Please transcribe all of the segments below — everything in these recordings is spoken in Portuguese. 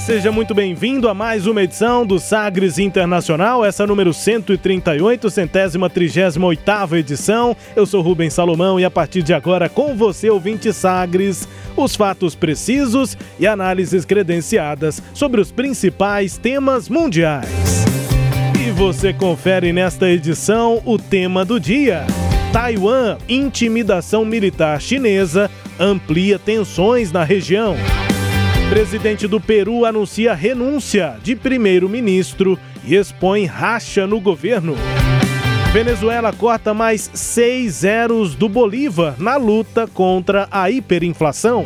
Seja muito bem-vindo a mais uma edição do Sagres Internacional, essa número 138, centésima trigésima oitava edição. Eu sou Rubens Salomão e a partir de agora com você, ouvinte Sagres, os fatos precisos e análises credenciadas sobre os principais temas mundiais. E você confere nesta edição o tema do dia. Taiwan, intimidação militar chinesa amplia tensões na região. Presidente do Peru anuncia renúncia de primeiro-ministro e expõe racha no governo. Venezuela corta mais seis zeros do Bolívar na luta contra a hiperinflação.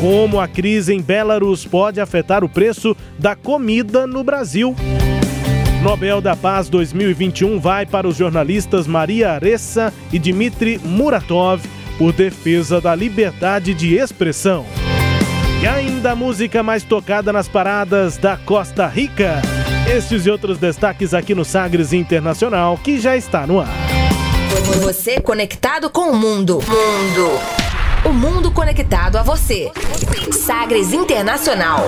Como a crise em Belarus pode afetar o preço da comida no Brasil. Nobel da Paz 2021 vai para os jornalistas Maria Aressa e Dmitry Muratov por defesa da liberdade de expressão. E ainda a música mais tocada nas paradas da Costa Rica. Estes e outros destaques aqui no Sagres Internacional, que já está no ar. Você conectado com o mundo. Mundo. O mundo conectado a você. Sagres Internacional.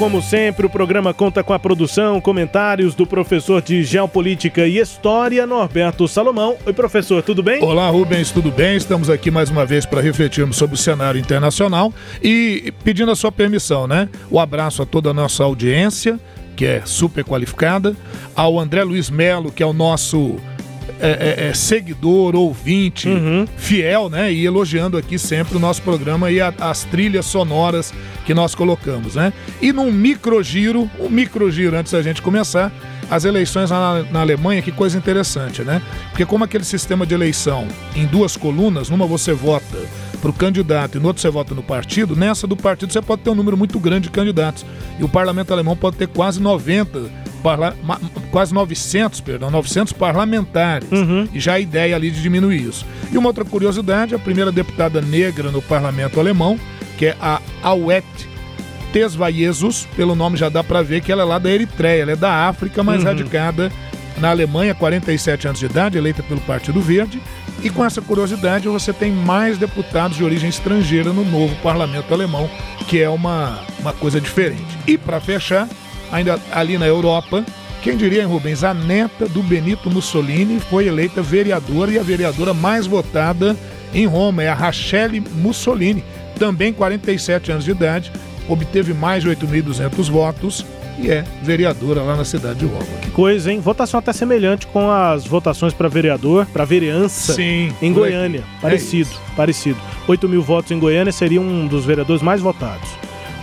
Como sempre, o programa conta com a produção, comentários do professor de Geopolítica e História, Norberto Salomão. Oi, professor, tudo bem? Olá, Rubens, tudo bem? Estamos aqui mais uma vez para refletirmos sobre o cenário internacional e pedindo a sua permissão, né? O abraço a toda a nossa audiência, que é super qualificada, ao André Luiz Melo, que é o nosso é, é, é, seguidor, ouvinte, uhum. fiel, né? E elogiando aqui sempre o nosso programa e a, as trilhas sonoras que nós colocamos, né? E num microgiro, um microgiro antes da gente começar, as eleições na, na, Alemanha, que coisa interessante, né? Porque como aquele sistema de eleição em duas colunas, numa você vota para o candidato e no outro você vota no partido, nessa do partido você pode ter um número muito grande de candidatos. E o parlamento alemão pode ter quase 90 parla quase 900, perdão, 900 parlamentares. Uhum. E já a ideia ali de diminuir isso. E uma outra curiosidade, a primeira deputada negra no parlamento alemão, que é a Auet Tesvaiesus, pelo nome já dá para ver que ela é lá da Eritreia, ela é da África, mas uhum. radicada na Alemanha, 47 anos de idade, eleita pelo Partido Verde. E com essa curiosidade, você tem mais deputados de origem estrangeira no novo parlamento alemão, que é uma, uma coisa diferente. E para fechar, ainda ali na Europa. Quem diria, hein, Rubens? A neta do Benito Mussolini foi eleita vereadora e a vereadora mais votada em Roma, é a Rachele Mussolini, também 47 anos de idade, obteve mais de 8.200 votos e é vereadora lá na cidade de Roma. Que coisa, hein? Votação até semelhante com as votações para vereador, para vereança Sim, em Goiânia. Parecido, é parecido. 8 mil votos em Goiânia seria um dos vereadores mais votados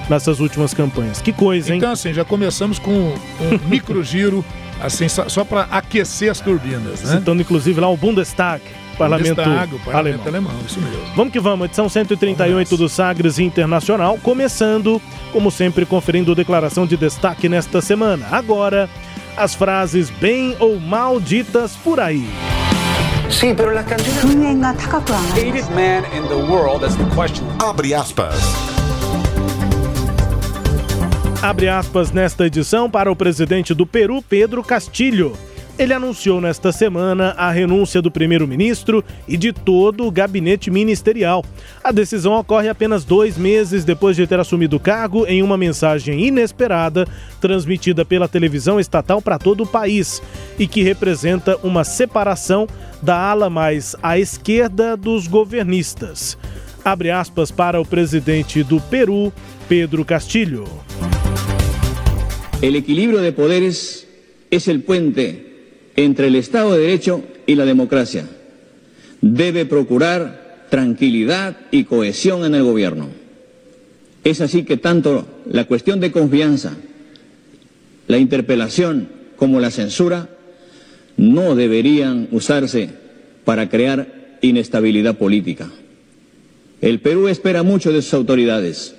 nessas últimas campanhas. Que coisa, hein? Então, assim, já começamos com um micro giro, assim, só, só para aquecer as turbinas, né? Citando, inclusive, lá o Bundestag. Parlamento, Bundestag, o parlamento alemão. alemão. isso mesmo. Vamos que vamos, edição 138 do Sagres Internacional, começando, como sempre, conferindo declaração de destaque nesta semana. Agora, as frases bem ou mal ditas por aí. Sim, pero la Abre aspas. Abre aspas nesta edição para o presidente do Peru, Pedro Castilho. Ele anunciou nesta semana a renúncia do primeiro-ministro e de todo o gabinete ministerial. A decisão ocorre apenas dois meses depois de ter assumido o cargo em uma mensagem inesperada transmitida pela televisão estatal para todo o país e que representa uma separação da ala mais à esquerda dos governistas. Abre aspas para o presidente do Peru, Pedro Castilho. El equilibrio de poderes es el puente entre el Estado de Derecho y la democracia. Debe procurar tranquilidad y cohesión en el gobierno. Es así que tanto la cuestión de confianza, la interpelación como la censura no deberían usarse para crear inestabilidad política. El Perú espera mucho de sus autoridades.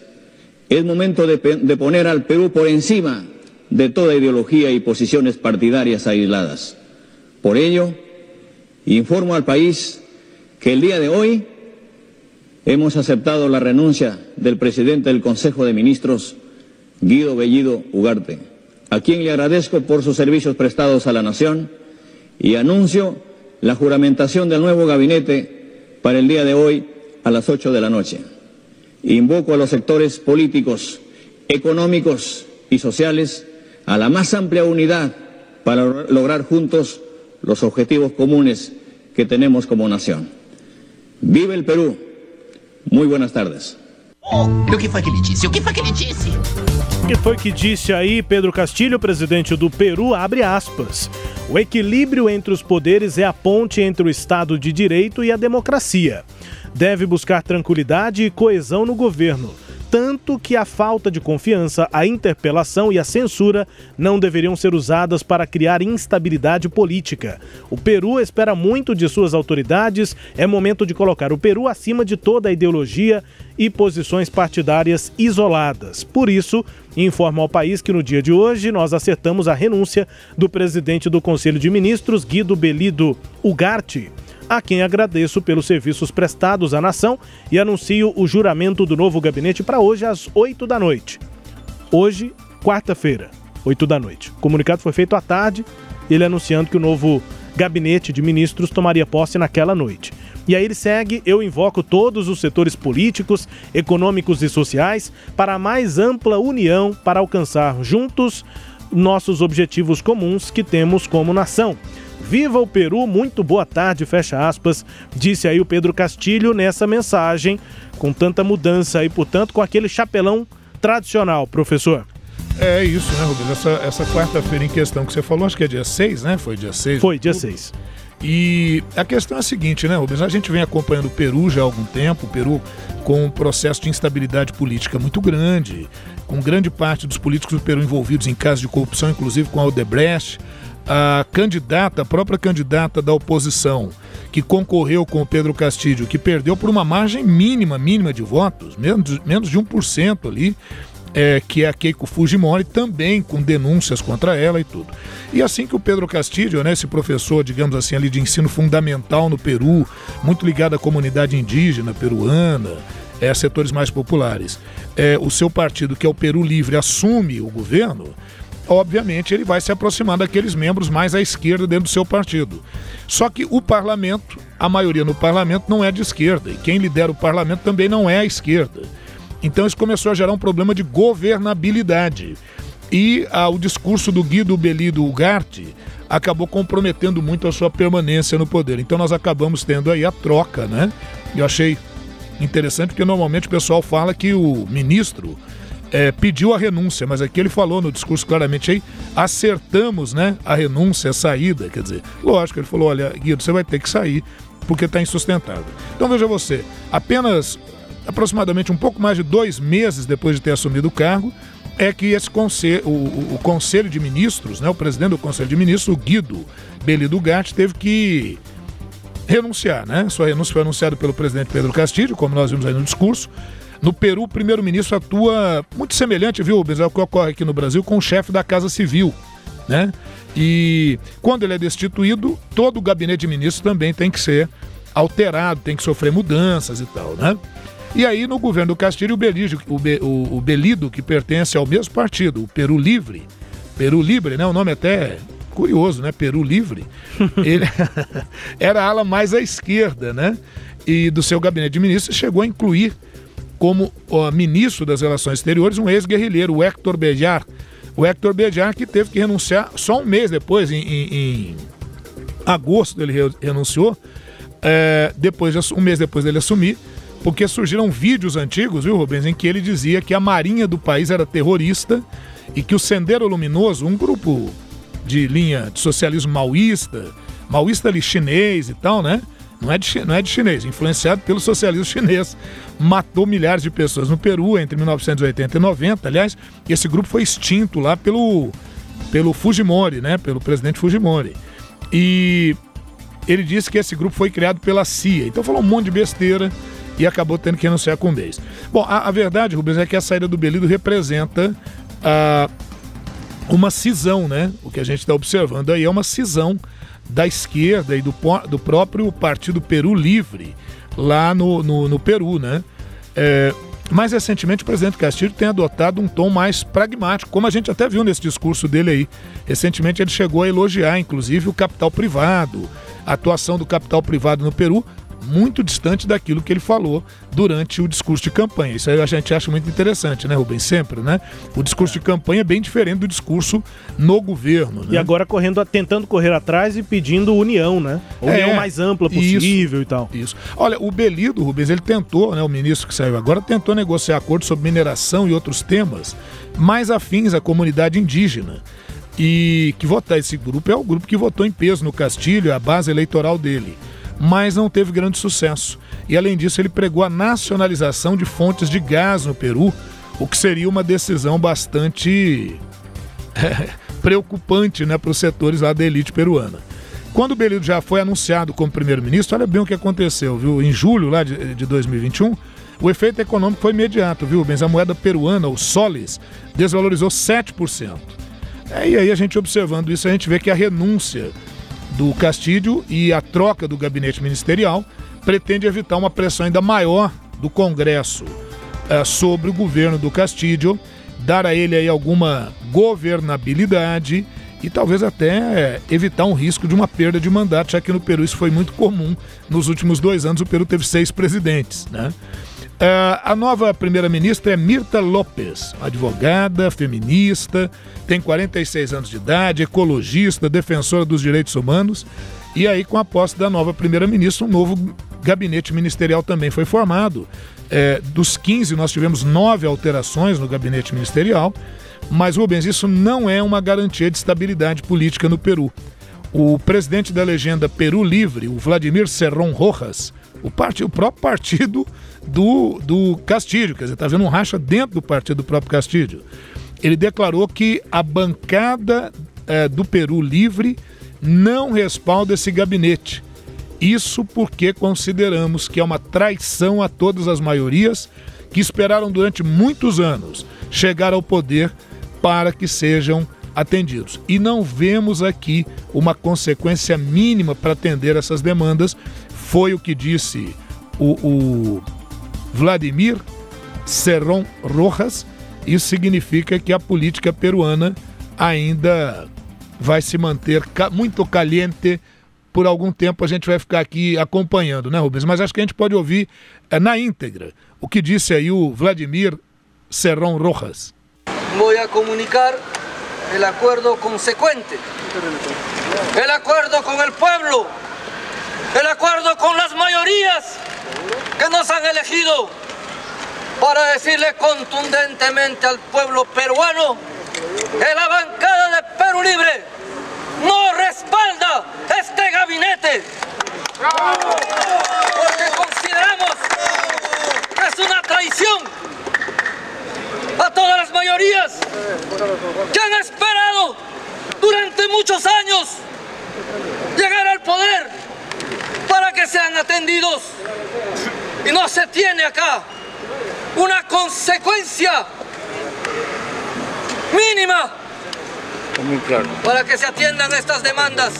Es momento de, poner al Perú por encima de toda ideología y posiciones partidarias aisladas. Por ello, informo al país que el día de hoy hemos aceptado la renuncia del presidente del Consejo de Ministros, Guido Bellido Ugarte, a quien le agradezco por sus servicios prestados a la nación y anuncio la juramentación del nuevo gabinete para el día de hoy a las 8 de la noche. Invoco a los sectores políticos, económicos y sociales a la más amplia unidad para lograr juntos los objetivos comunes que tenemos como nación. Vive el Perú. Muy buenas tardes. Oh, o que foi que ele disse? O que foi que ele disse? O que foi que disse aí Pedro Castilho, presidente do Peru, abre aspas. O equilíbrio entre os poderes é a ponte entre o Estado de Direito e a democracia. Deve buscar tranquilidade e coesão no governo tanto que a falta de confiança, a interpelação e a censura não deveriam ser usadas para criar instabilidade política. O Peru espera muito de suas autoridades, é momento de colocar o Peru acima de toda a ideologia e posições partidárias isoladas. Por isso, informa ao país que no dia de hoje nós acertamos a renúncia do presidente do Conselho de Ministros, Guido Belido Ugarte a quem agradeço pelos serviços prestados à nação e anuncio o juramento do novo gabinete para hoje às 8 da noite. Hoje, quarta-feira, 8 da noite. O comunicado foi feito à tarde, ele anunciando que o novo gabinete de ministros tomaria posse naquela noite. E aí ele segue: eu invoco todos os setores políticos, econômicos e sociais para a mais ampla união para alcançar juntos nossos objetivos comuns que temos como nação. Viva o Peru, muito boa tarde, fecha aspas, disse aí o Pedro Castilho nessa mensagem, com tanta mudança e, portanto, com aquele chapelão tradicional, professor. É isso, né, Rubens? Essa, essa quarta-feira em questão que você falou, acho que é dia 6, né? Foi dia 6. Foi, dia 6. E a questão é a seguinte, né, Rubens? A gente vem acompanhando o Peru já há algum tempo, o Peru com um processo de instabilidade política muito grande, com grande parte dos políticos do Peru envolvidos em casos de corrupção, inclusive com a Odebrecht a candidata, a própria candidata da oposição, que concorreu com o Pedro Castilho, que perdeu por uma margem mínima, mínima de votos, menos, menos de 1% ali, é, que é a Keiko Fujimori, também com denúncias contra ela e tudo. E assim que o Pedro Castilho, né, esse professor, digamos assim, ali de ensino fundamental no Peru, muito ligado à comunidade indígena peruana, é, setores mais populares, é, o seu partido, que é o Peru Livre, assume o governo, obviamente ele vai se aproximar daqueles membros mais à esquerda dentro do seu partido. Só que o parlamento, a maioria no parlamento não é de esquerda, e quem lidera o parlamento também não é a esquerda. Então isso começou a gerar um problema de governabilidade. E ah, o discurso do Guido Belido Ugarte acabou comprometendo muito a sua permanência no poder. Então nós acabamos tendo aí a troca, né? Eu achei interessante porque normalmente o pessoal fala que o ministro é, pediu a renúncia, mas aqui ele falou no discurso claramente aí, acertamos né, a renúncia, a saída. Quer dizer, lógico, ele falou: olha, Guido, você vai ter que sair porque está insustentável. Então veja você, apenas aproximadamente um pouco mais de dois meses depois de ter assumido o cargo, é que esse conselho, o, o, Conselho de Ministros, né, o presidente do Conselho de Ministros, o Guido Belido Gatti, teve que renunciar. Né? Sua renúncia foi anunciada pelo presidente Pedro Castilho, como nós vimos aí no discurso. No Peru, o primeiro-ministro atua muito semelhante, viu, Rubens, ao que ocorre aqui no Brasil com o chefe da Casa Civil, né? E quando ele é destituído, todo o gabinete de ministros também tem que ser alterado, tem que sofrer mudanças e tal, né? E aí, no governo do Castilho, o, Belígio, o, Be, o, o Belido, que pertence ao mesmo partido, o Peru Livre, Peru Livre, né? O nome até curioso, né? Peru Livre. Ele era a ala mais à esquerda, né? E do seu gabinete de ministros chegou a incluir como ó, ministro das Relações Exteriores um ex-guerrilheiro, o Hector Bejar. O Hector Bejar que teve que renunciar só um mês depois, em, em, em agosto ele renunciou, é, depois de, um mês depois dele assumir, porque surgiram vídeos antigos, viu, Rubens, em que ele dizia que a marinha do país era terrorista e que o Sendero Luminoso, um grupo de linha de socialismo maoísta, maoísta ali chinês e tal, né? Não é, de, não é de chinês, influenciado pelo socialismo chinês. Matou milhares de pessoas no Peru entre 1980 e 90. Aliás, esse grupo foi extinto lá pelo, pelo Fujimori, né? Pelo presidente Fujimori. E ele disse que esse grupo foi criado pela CIA. Então falou um monte de besteira e acabou tendo que renunciar com um mês. Bom, a, a verdade, Rubens, é que a saída do Belido representa ah, uma cisão, né? O que a gente está observando aí é uma cisão da esquerda e do, do próprio Partido Peru Livre, lá no, no, no Peru, né? É, mais recentemente, o presidente Castilho tem adotado um tom mais pragmático, como a gente até viu nesse discurso dele aí. Recentemente, ele chegou a elogiar, inclusive, o capital privado, a atuação do capital privado no Peru, muito distante daquilo que ele falou durante o discurso de campanha. Isso aí a gente acha muito interessante, né, Rubens? Sempre, né? O discurso de campanha é bem diferente do discurso no governo. Né? E agora correndo, tentando correr atrás e pedindo união, né? União é, mais ampla possível isso, e tal. Isso. Olha, o Belido, Rubens, ele tentou, né? O ministro que saiu agora tentou negociar acordos sobre mineração e outros temas mais afins à comunidade indígena e que votar esse grupo é o grupo que votou em peso no Castilho, a base eleitoral dele mas não teve grande sucesso. E além disso, ele pregou a nacionalização de fontes de gás no Peru, o que seria uma decisão bastante preocupante né, para os setores lá da elite peruana. Quando o Belido já foi anunciado como primeiro-ministro, olha bem o que aconteceu, viu? Em julho lá de, de 2021, o efeito econômico foi imediato, viu, Bens? A moeda peruana, o soles, desvalorizou 7%. É, e aí a gente observando isso, a gente vê que a renúncia do Castilho e a troca do gabinete ministerial pretende evitar uma pressão ainda maior do Congresso. É, sobre o governo do Castilho, dar a ele aí alguma governabilidade e talvez até é, evitar um risco de uma perda de mandato, já que no Peru isso foi muito comum. Nos últimos dois anos o Peru teve seis presidentes, né? Uh, a nova primeira-ministra é Mirta Lopes, advogada, feminista, tem 46 anos de idade, ecologista, defensora dos direitos humanos. E aí, com a posse da nova primeira-ministra, um novo gabinete ministerial também foi formado. É, dos 15, nós tivemos nove alterações no gabinete ministerial. Mas, Rubens, isso não é uma garantia de estabilidade política no Peru. O presidente da legenda Peru Livre, o Vladimir Serrón Rojas, o, part... o próprio partido do, do Castilho, quer dizer, está vendo um racha dentro do partido do próprio Castilho. Ele declarou que a bancada é, do Peru Livre não respalda esse gabinete. Isso porque consideramos que é uma traição a todas as maiorias que esperaram durante muitos anos chegar ao poder para que sejam atendidos. E não vemos aqui uma consequência mínima para atender essas demandas. Foi o que disse o, o Vladimir Serrón Rojas. Isso significa que a política peruana ainda vai se manter muito caliente por algum tempo. A gente vai ficar aqui acompanhando, né, Rubens? Mas acho que a gente pode ouvir é, na íntegra o que disse aí o Vladimir Serrón Rojas. Vou comunicar o acordo consequente, o acordo com o povo, o acordo com as maiorias que nos han elegido para decirle contundentemente al pueblo peruano que la bancada de Perú Libre no respalda este gabinete. Porque consideramos que es una traición a todas las mayorías que han esperado durante muchos años llegar al poder para que sean atendidos. Y no se tiene acá una consecuencia mínima para que se atiendan estas demandas.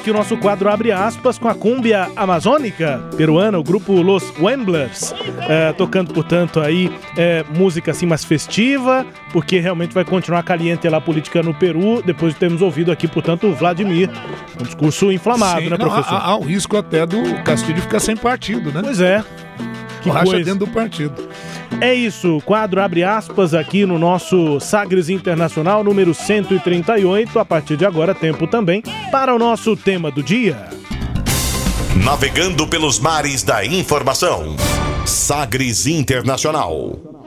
Aqui o nosso quadro Abre aspas com a cúmbia amazônica peruana, o grupo Los Wemblers, é, tocando, portanto, aí é, música assim mais festiva, porque realmente vai continuar caliente lá a política no Peru, depois de termos ouvido aqui, portanto, o Vladimir. Um discurso inflamado, Sim, né, professor? Não, há, há o risco até do Castilho ficar sem partido, né? Pois é. Que Racha dentro do partido. É isso, quadro abre aspas aqui no nosso Sagres Internacional número 138. A partir de agora, tempo também para o nosso tema do dia. Navegando pelos mares da informação. Sagres Internacional.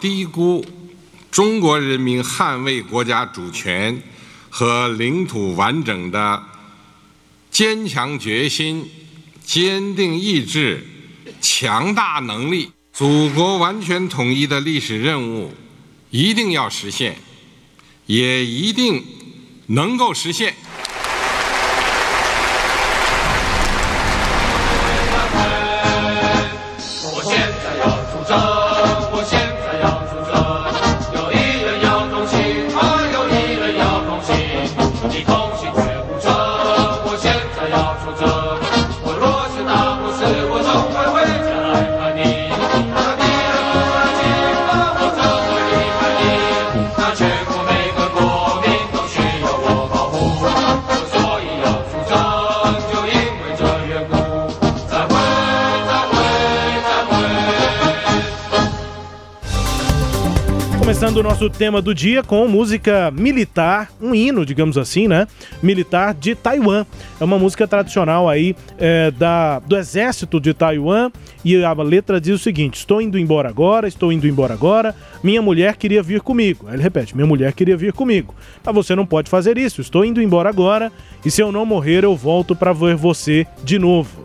低估中国人民捍卫国家主权和领土完整的坚强决心、坚定意志、强大能力。祖国完全统一的历史任务一定要实现，也一定能够实现。O nosso tema do dia com música militar, um hino, digamos assim, né? Militar de Taiwan. É uma música tradicional aí é, da, do exército de Taiwan e a letra diz o seguinte: Estou indo embora agora, estou indo embora agora. Minha mulher queria vir comigo. Aí ele repete: Minha mulher queria vir comigo. Mas você não pode fazer isso. Estou indo embora agora e se eu não morrer eu volto para ver você de novo.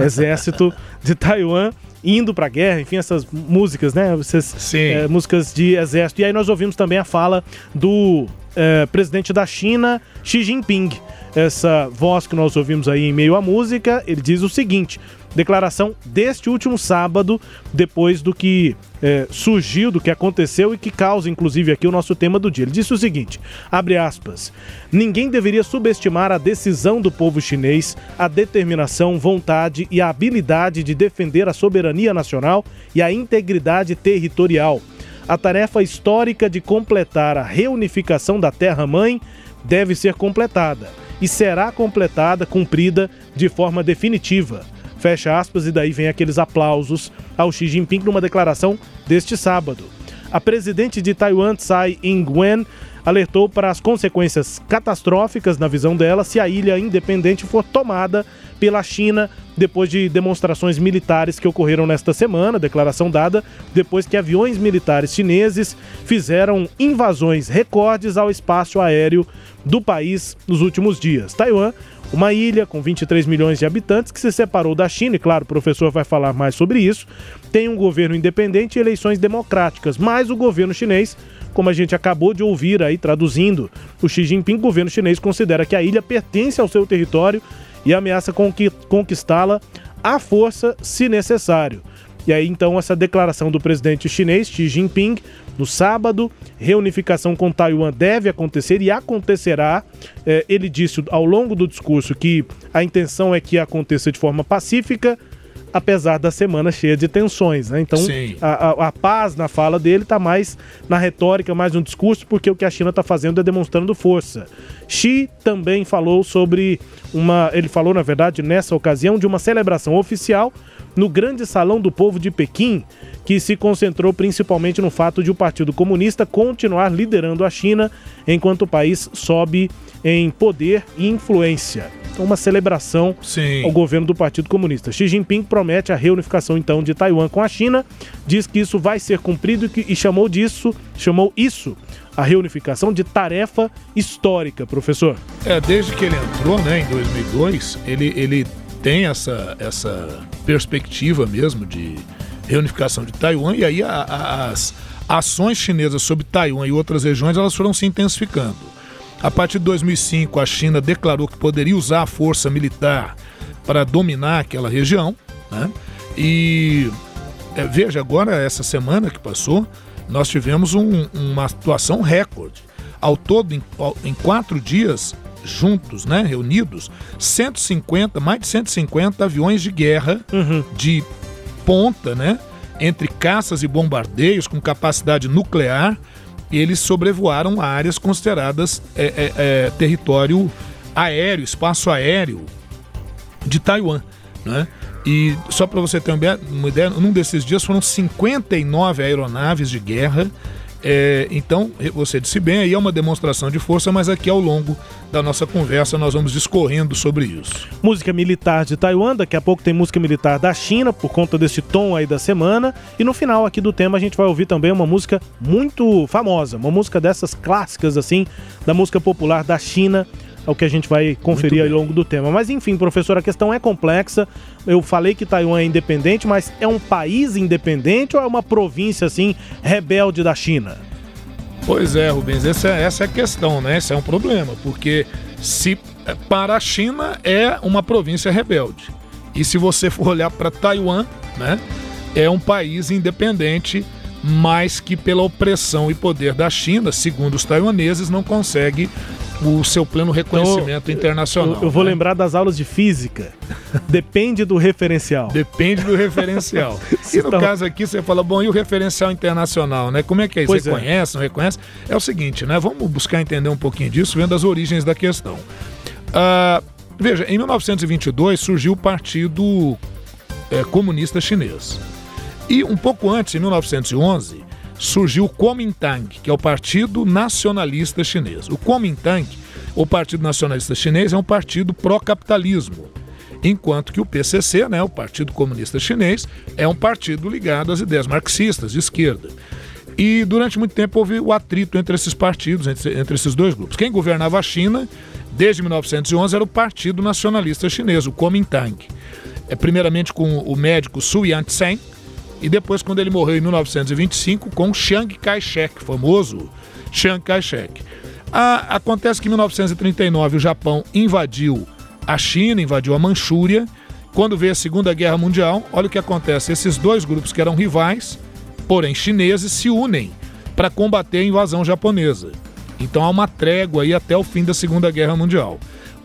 Exército de Taiwan indo para a guerra, enfim, essas músicas, né? Essas é, músicas de exército. E aí nós ouvimos também a fala do é, presidente da China, Xi Jinping. Essa voz que nós ouvimos aí em meio à música, ele diz o seguinte: declaração deste último sábado, depois do que é, surgiu, do que aconteceu e que causa, inclusive, aqui o nosso tema do dia. Ele disse o seguinte: abre aspas. Ninguém deveria subestimar a decisão do povo chinês, a determinação, vontade e a habilidade de defender a soberania nacional e a integridade territorial. A tarefa histórica de completar a reunificação da Terra-mãe deve ser completada e será completada, cumprida de forma definitiva. Fecha aspas, e daí vem aqueles aplausos ao Xi Jinping numa declaração deste sábado. A presidente de Taiwan, Tsai Ing-wen, alertou para as consequências catastróficas, na visão dela, se a ilha independente for tomada pela China depois de demonstrações militares que ocorreram nesta semana, declaração dada depois que aviões militares chineses fizeram invasões recordes ao espaço aéreo do país nos últimos dias. Taiwan uma ilha com 23 milhões de habitantes que se separou da China, e claro, o professor vai falar mais sobre isso, tem um governo independente e eleições democráticas, mas o governo chinês, como a gente acabou de ouvir aí traduzindo, o Xi Jinping, o governo chinês considera que a ilha pertence ao seu território e ameaça conquistá-la à força se necessário. E aí então essa declaração do presidente chinês Xi Jinping no sábado, reunificação com Taiwan deve acontecer e acontecerá. É, ele disse ao longo do discurso que a intenção é que aconteça de forma pacífica, apesar da semana cheia de tensões. Né? Então, a, a, a, paz na fala dele está mais na retórica, mais no discurso, porque o que a China está fazendo é demonstrando força. Xi também falou sobre uma. Ele falou, na verdade, nessa ocasião, de uma celebração oficial no Grande Salão do Povo de Pequim, que se concentrou principalmente no fato de o Partido Comunista continuar liderando a China enquanto o país sobe em poder e influência. Então, uma celebração Sim. ao governo do Partido Comunista. Xi Jinping promete a reunificação então de Taiwan com a China, diz que isso vai ser cumprido e chamou disso, chamou isso a reunificação de tarefa histórica, professor. É, desde que ele entrou, né, em 2002, ele, ele tem essa, essa perspectiva mesmo de reunificação de Taiwan e aí a, a, as ações chinesas sobre Taiwan e outras regiões elas foram se intensificando. A partir de 2005, a China declarou que poderia usar a força militar para dominar aquela região. Né? E é, veja, agora, essa semana que passou, nós tivemos um, uma situação recorde. Ao todo, em, em quatro dias, juntos, né, reunidos, 150, mais de 150 aviões de guerra Uhum. de ponta, né, entre caças e bombardeios com capacidade nuclear, eles sobrevoaram áreas consideradas é, é, é, território aéreo, espaço aéreo de Taiwan, né? E só para você ter uma ideia- uma ideia, num desses dias foram 59 aeronaves de guerra. É, então, você disse bem, aí é uma demonstração de força, mas aqui ao longo da nossa conversa nós vamos discorrendo sobre isso. Música militar de Taiwan, daqui a pouco tem música militar da China, por conta desse tom aí da semana. E no final aqui do tema a gente vai ouvir também uma música muito famosa, uma música dessas clássicas, assim, da música popular da China. É o que a gente vai conferir ao longo do tema. Mas enfim, professor, a questão é complexa. Eu falei que Taiwan é independente, mas é um país independente ou é uma província, assim, rebelde da China? Pois é, Rubens, essa, é- essa é a questão, né? Esse é um problema, porque se para a China é uma província rebelde. E se você for olhar para Taiwan, né, é um país independente, mas que pela opressão e poder da China, segundo os taiwaneses, não consegue o seu pleno reconhecimento internacional. Eu, eu vou né? lembrar das aulas de física. Depende do referencial. Depende do referencial. e no Então- caso aqui, você fala, bom, e o referencial internacional, né? Como é que é isso? Pois Você é. não reconhece? É o seguinte, né? Vamos buscar entender um pouquinho disso, vendo as origens da questão. Ah, veja, em 1922 surgiu o Partido eh, Comunista Chinês. E um pouco antes, em 1911, surgiu o Kuomintang, que é o Partido Nacionalista Chinês. O Kuomintang, o Partido Nacionalista Chinês, é um partido pró-capitalismo, enquanto que o PCC, né, o Partido Comunista Chinês, é um partido ligado às ideias marxistas de esquerda. E durante muito tempo houve o atrito entre esses partidos, entre, entre esses dois grupos. Quem governava a China desde 1911 era o Partido Nacionalista Chinês, o Kuomintang. É, primeiramente com o médico Su Yat-sen, e depois, quando ele morreu em 1925, com Chiang Kai-shek, famoso Chiang Kai-shek. Ah, acontece que em 1939 o Japão invadiu a China, invadiu a Manchúria. Quando veio a Segunda Guerra Mundial, olha o que acontece: esses dois grupos que eram rivais, porém chineses, se unem para combater a invasão japonesa. Então há uma trégua aí até o fim da Segunda Guerra Mundial.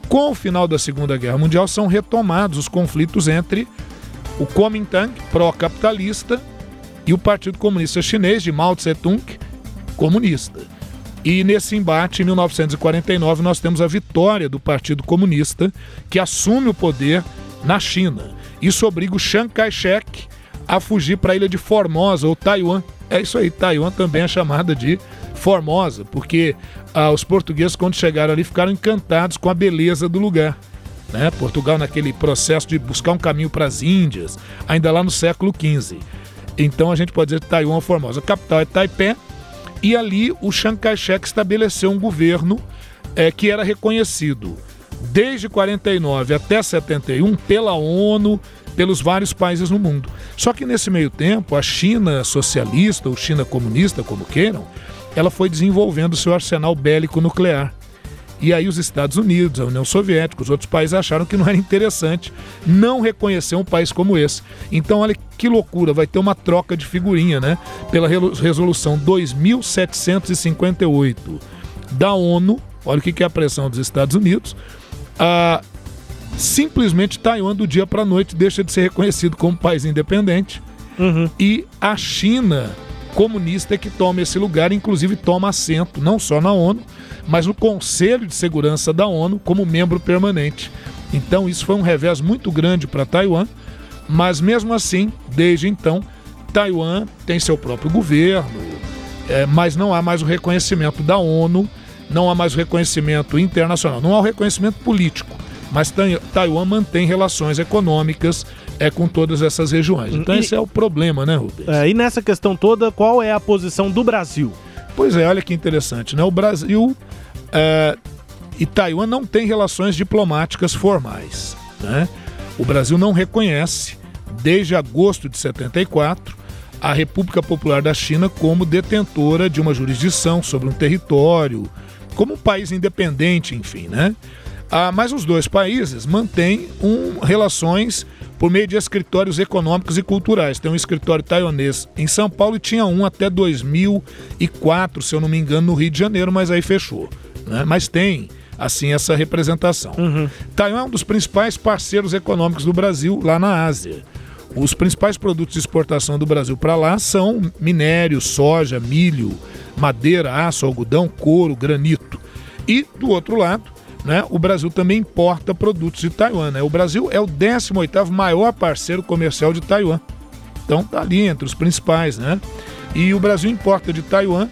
Com o final da Segunda Guerra Mundial são retomados os conflitos entre o Kuomintang, pró-capitalista, e o Partido Comunista Chinês de Mao Tse-tung, comunista. E nesse embate, em 1949, nós temos a vitória do Partido Comunista, que assume o poder na China. Isso obriga o Chiang Kai-shek a fugir para a ilha de Formosa, ou Taiwan. É isso aí, Taiwan também é chamada de Formosa, porque ah, os portugueses, quando chegaram ali, ficaram encantados com a beleza do lugar. Né? Portugal, naquele processo de buscar um caminho para as Índias, ainda lá no século XV. Então a gente pode dizer que Taiwan é Formosa. A capital é Taipei, e ali o Chiang Kai-shek estabeleceu um governo eh, que era reconhecido desde 49 até 71 pela ONU, pelos vários países no mundo. Só que nesse meio tempo, a China socialista ou China comunista, como queiram, ela foi desenvolvendo seu arsenal bélico nuclear. E aí os Estados Unidos, a União Soviética, os outros países acharam que não era interessante não reconhecer um país como esse. Então, olha que loucura, vai ter uma troca de figurinha, né? Pela resolução 2758 da ONU, olha o que que é a pressão dos Estados Unidos, simplesmente Taiwan do dia para a noite deixa de ser reconhecido como país independente e a China comunista é que toma esse lugar, inclusive toma assento não só na ONU, mas no Conselho de Segurança da ONU como membro permanente. Então isso foi um revés muito grande para Taiwan, mas mesmo assim, desde então, Taiwan tem seu próprio governo, é, mas não há mais o reconhecimento da ONU, não há mais o reconhecimento internacional, não há o reconhecimento político, mas Tai- Taiwan mantém relações econômicas é, com todas essas regiões. Então E- esse é o problema, né, Rubens? É, e nessa questão toda, qual é a posição do Brasil? Pois é, olha que interessante, né? O Brasil é, e Taiwan não têm relações diplomáticas formais. Né? O Brasil não reconhece, desde agosto de 74, a República Popular da China como detentora de uma jurisdição sobre um território, como um país independente, enfim, né? Ah, mas os dois países mantêm um, relações por meio de escritórios econômicos e culturais. Tem um escritório taiwanês em São Paulo e tinha um até 2004, se eu não me engano, no Rio de Janeiro, mas aí fechou. né? Mas tem assim essa representação. Uhum. Taiwan é um dos principais parceiros econômicos do Brasil lá na Ásia. Os principais produtos de exportação do Brasil para lá são minério, soja, milho, madeira, aço, algodão, couro, granito. E do outro lado, né, o Brasil também importa produtos de Taiwan. Né? O Brasil é o 18º maior parceiro comercial de Taiwan. Então tá ali entre os principais, né? E o Brasil importa de Taiwan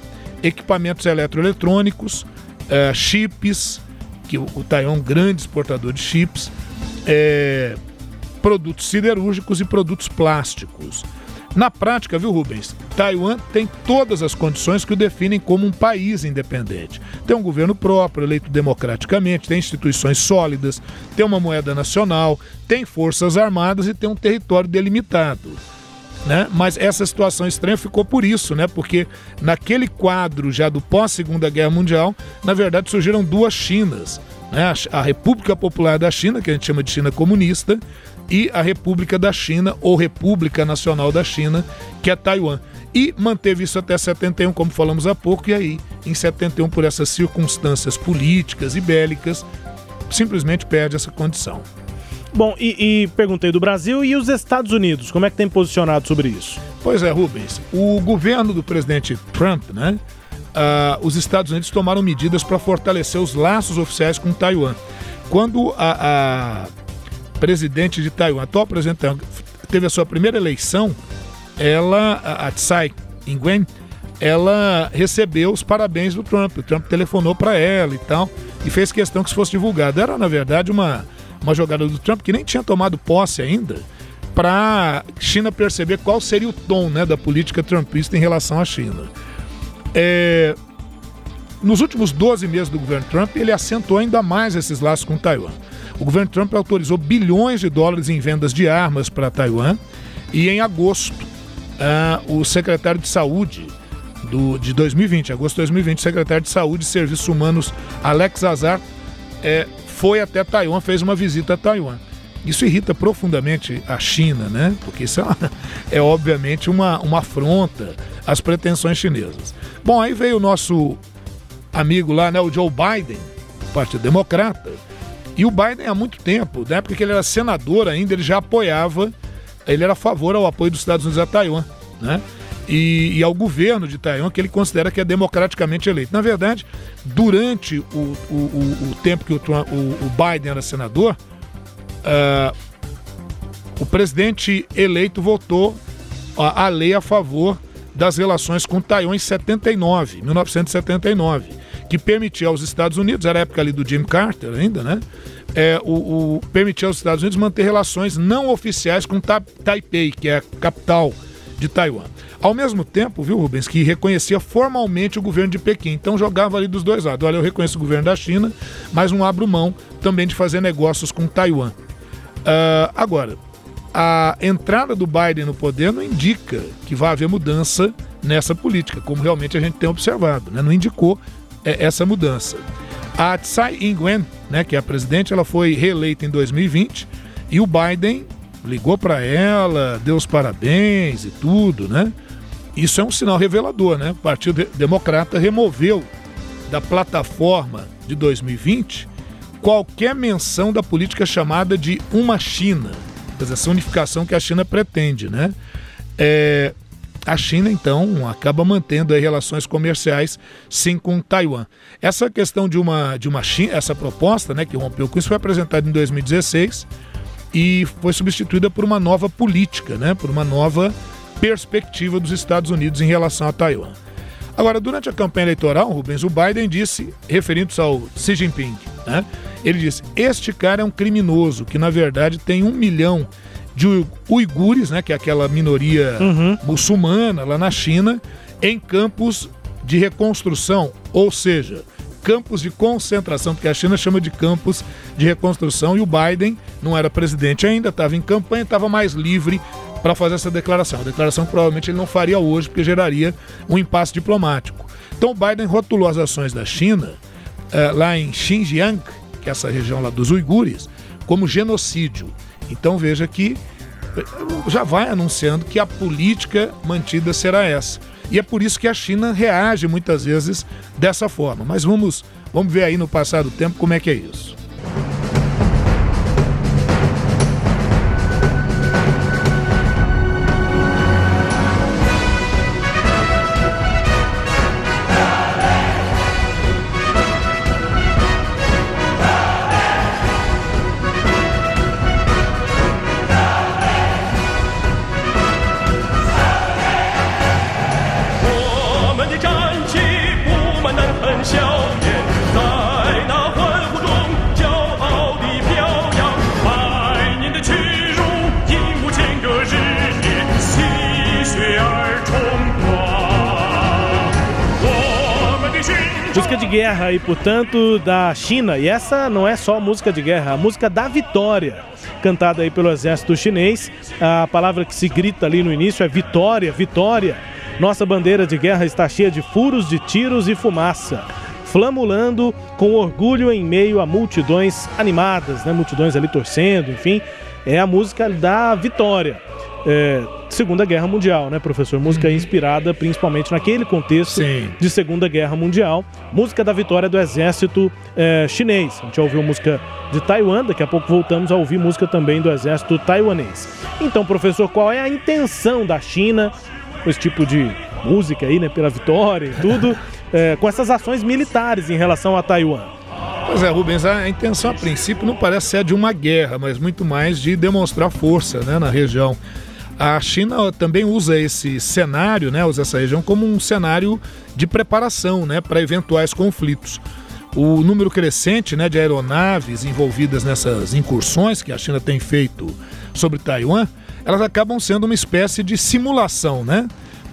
equipamentos eletroeletrônicos, é, chips, que o, o Taiwan é um grande exportador de chips, é, produtos siderúrgicos e produtos plásticos. Na prática, viu, Rubens? Taiwan tem todas as condições que o definem como um país independente. Tem um governo próprio, eleito democraticamente, tem instituições sólidas, tem uma moeda nacional, tem forças armadas e tem um território delimitado. Né? Mas essa situação estranha ficou por isso, né? Porque naquele quadro já do pós-Segunda Guerra Mundial, na verdade surgiram duas Chinas. Né? A República Popular da China, que a gente chama de China comunista, e a República da China, ou República Nacional da China, que é Taiwan. E manteve isso até 71, como falamos há pouco, e aí, em 71, por essas circunstâncias políticas e bélicas, simplesmente perde essa condição. Bom, e, e, perguntei do Brasil e os Estados Unidos, como é que tem posicionado sobre isso? Pois é, Rubens. O governo do presidente Trump, né? Uh, os Estados Unidos tomaram medidas para fortalecer os laços oficiais com Taiwan. Quando a, a presidente de Taiwan, atual presidente teve a sua primeira eleição, ela, a Tsai Ing-wen, ela recebeu os parabéns do Trump. O Trump telefonou para ela e tal, e fez questão que isso fosse divulgado. Era, na verdade, uma, uma jogada do Trump que nem tinha tomado posse ainda, para China perceber qual seria o tom né, da política trumpista em relação à China. É, nos últimos 12 meses do governo Trump, ele acentuou ainda mais esses laços com Taiwan. O governo Trump autorizou bilhões de dólares em vendas de armas para Taiwan e em agosto uh, o secretário de saúde do, de 2020, agosto de 2020, o secretário de saúde e serviços humanos Alex Azar é, foi até Taiwan, fez uma visita a Taiwan. Isso irrita profundamente a China, né? Porque isso é, uma, é obviamente uma, uma afronta às pretensões chinesas. Bom, aí veio o nosso amigo lá, né, o Joe Biden, Partido Democrata, e o Biden há muito tempo, na época que ele era senador ainda, ele já apoiava, ele era a favor ao apoio dos Estados Unidos a Taiwan, né? E, e, ao governo de Taiwan, que ele considera que é democraticamente eleito. Na verdade, durante o, o, o, o tempo que o, Trump, o, Biden era senador, uh, o presidente eleito votou a, a lei a favor das relações com Taiwan em 79, 1979 que permitia aos Estados Unidos, era a época ali do Jim Carter ainda, né? É, o, o, permitia aos Estados Unidos manter relações não oficiais com Ta Taipei, que é a capital de Taiwan. Ao mesmo tempo, viu, Rubens, que reconhecia formalmente o governo de Pequim. Então jogava ali dos dois lados. Olha, eu reconheço o governo da China, mas não abro mão também de fazer negócios com Taiwan. Uh, agora, a entrada do Biden no poder não indica que vai haver mudança nessa política, como realmente a gente tem observado. Né? Não indicou essa mudança. A Tsai Ing-wen, né, que é a presidente, ela foi reeleita em 2020 e o Biden ligou para ela, deu os parabéns e tudo, né? Isso é um sinal revelador, né? O Partido Democrata removeu da plataforma de 2020 qualquer menção da política chamada de uma China, essa unificação que a China pretende, né? É, a China, então, acaba mantendo relações comerciais sim com Taiwan. Essa questão de uma, de uma China, essa proposta né, que rompeu com isso foi apresentada em 2016 e foi substituída por uma nova política, né, por uma nova perspectiva dos Estados Unidos em relação a Taiwan. Agora, durante a campanha eleitoral, Rubens, o Biden disse, referindo-se ao Xi Jinping, né, ele disse: Este cara é um criminoso que, na verdade, tem um milhão de uigures, né, que é aquela minoria uhum. muçulmana lá na China, em campos de reconstrução, ou seja, campos de concentração, porque a China chama de campos de reconstrução e o Biden não era presidente ainda, estava em campanha, estava mais livre para fazer essa declaração. A declaração provavelmente ele não faria hoje, porque geraria um impasse diplomático. Então o Biden rotulou as ações da China eh, lá em Xinjiang, que é essa região lá dos uigures, como genocídio. Então veja que já vai anunciando que a política mantida será essa. E é por isso que a China reage muitas vezes dessa forma. Mas vamos, vamos ver aí no passar do tempo como é que é isso. Guerra aí, portanto, da China. E essa não é só música de guerra, a música da vitória, cantada aí pelo exército chinês. A palavra que se grita ali no início é vitória, vitória. Nossa bandeira de guerra está cheia de furos de tiros e fumaça, flamulando com orgulho em meio a multidões animadas, né? Multidões ali torcendo, enfim. É a música da vitória é, Segunda Guerra Mundial, né, professor? Música inspirada principalmente naquele contexto Sim. de Segunda Guerra Mundial. Música da vitória do exército é, chinês. A gente já ouviu música de Taiwan, daqui a pouco voltamos a ouvir música também do exército taiwanês. Então, professor, qual é a intenção da China com esse tipo de música aí, né, pela vitória e tudo, é, com essas ações militares em relação a Taiwan? Pois é, Rubens, a intenção a princípio não parece ser de uma guerra, mas muito mais de demonstrar força né, na região. A China também usa esse cenário, né, usa essa região como um cenário de preparação né, para eventuais conflitos. O número crescente né, de aeronaves envolvidas nessas incursões que a China tem feito sobre Taiwan, elas acabam sendo uma espécie de simulação né,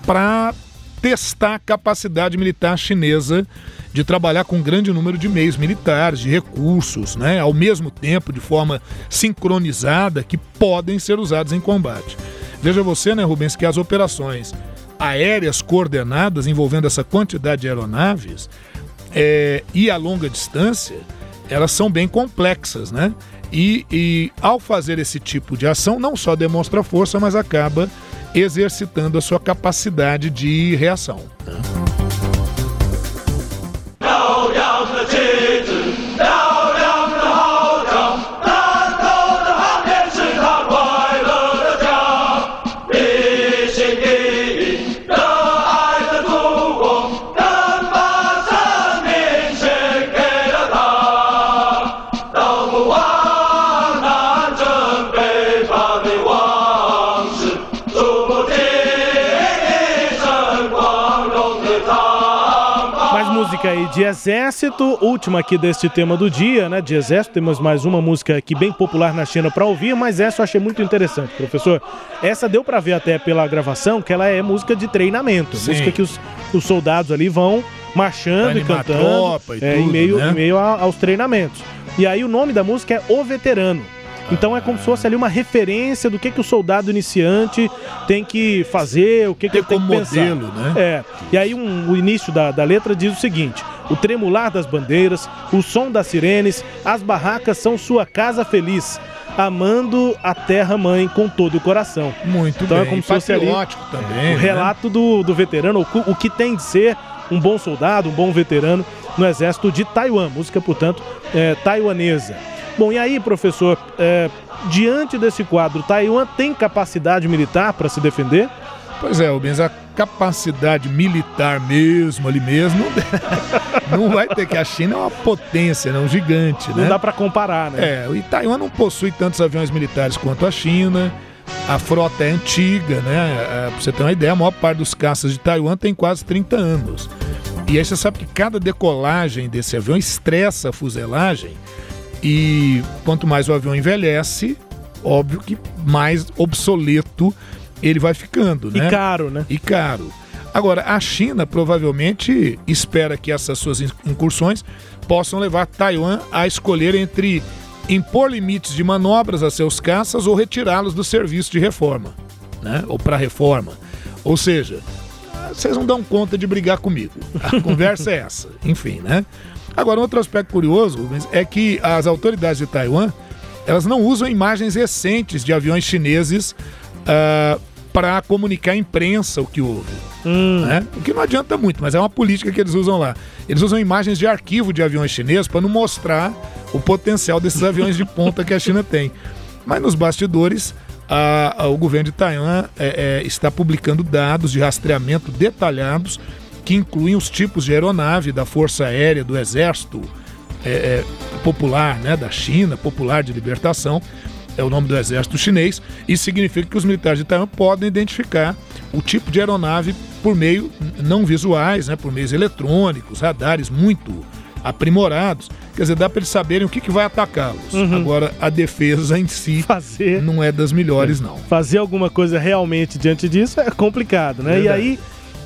para testar a capacidade militar chinesa de trabalhar com um grande número de meios militares, de recursos, né, ao mesmo tempo, de forma sincronizada, que podem ser usados em combate. Veja você, né, Rubens, que as operações aéreas coordenadas envolvendo essa quantidade de aeronaves é, e a longa distância, elas são bem complexas, né? E, e ao fazer esse tipo de ação, não só demonstra força, mas acaba exercitando a sua capacidade de reação. Né? Exército, última aqui deste tema do dia, né? De exército, temos mais uma música aqui bem popular na China para ouvir, mas essa eu achei muito interessante, professor. Essa deu para ver até pela gravação que ela é música de treinamento, Sim. música que os, os soldados ali vão marchando e cantando e é, tudo, em meio, né? em meio a- aos treinamentos. E aí o nome da música é O Veterano. Então é como se fosse ali uma referência do que, que o soldado iniciante tem que fazer, o que, que Ter ele tem que como pensar. modelo, né? É. E aí um- o início da, da letra diz o seguinte: o tremular das bandeiras, o som das sirenes, as barracas são sua casa feliz, amando a terra mãe com todo o coração. Muito Então bem. é como se fosse ali também. o né? relato do, do veterano, o, o que tem de ser um bom soldado, um bom veterano no exército de Taiwan. Música, portanto, é, taiwanesa. Bom, e aí, professor, é, diante desse quadro, Taiwan tem capacidade militar para se defender? Pois é, Rubens, a capacidade militar mesmo, ali mesmo, não vai ter que a China é uma potência, né? um gigante, né? Não dá para comparar, né? É, o Taiwan não possui tantos aviões militares quanto a China. A frota é antiga, né? É, Pra você ter uma ideia, a maior parte dos caças de Taiwan tem quase 30 anos. E aí você sabe que cada decolagem desse avião estressa a fuselagem. E quanto mais o avião envelhece, óbvio que mais obsoleto ele vai ficando, E né? caro, né? e caro. Agora, a China provavelmente espera que essas suas in- incursões possam levar Taiwan a escolher entre impor limites de manobras a seus caças ou retirá-los do serviço de reforma, né? Ou para reforma. Ou seja, vocês não dão conta de brigar comigo. A conversa é essa. Enfim, né? Agora, outro aspecto curioso Rubens, é que as autoridades de Taiwan elas não usam imagens recentes de aviões chineses para comunicar à imprensa o que houve. Né? O que não adianta muito, mas é uma política que eles usam lá. Eles usam imagens de arquivo de aviões chineses para não mostrar o potencial desses aviões de ponta que a China tem. Mas nos bastidores, a, a, o governo de Taiwan é, é, está publicando dados de rastreamento detalhados que incluem os tipos de aeronave da Força Aérea, do Exército é, é, Popular né, da China, Popular de Libertação, é o nome do exército chinês, e significa que os militares de Taiwan podem identificar o tipo de aeronave por meio não visuais, né, por meios eletrônicos, radares muito aprimorados. Quer dizer, dá para eles saberem o que, que vai atacá-los. Uhum. Agora, a defesa em si Fazer... não é das melhores, não. Fazer alguma coisa realmente diante disso é complicado, né? Verdade. E aí,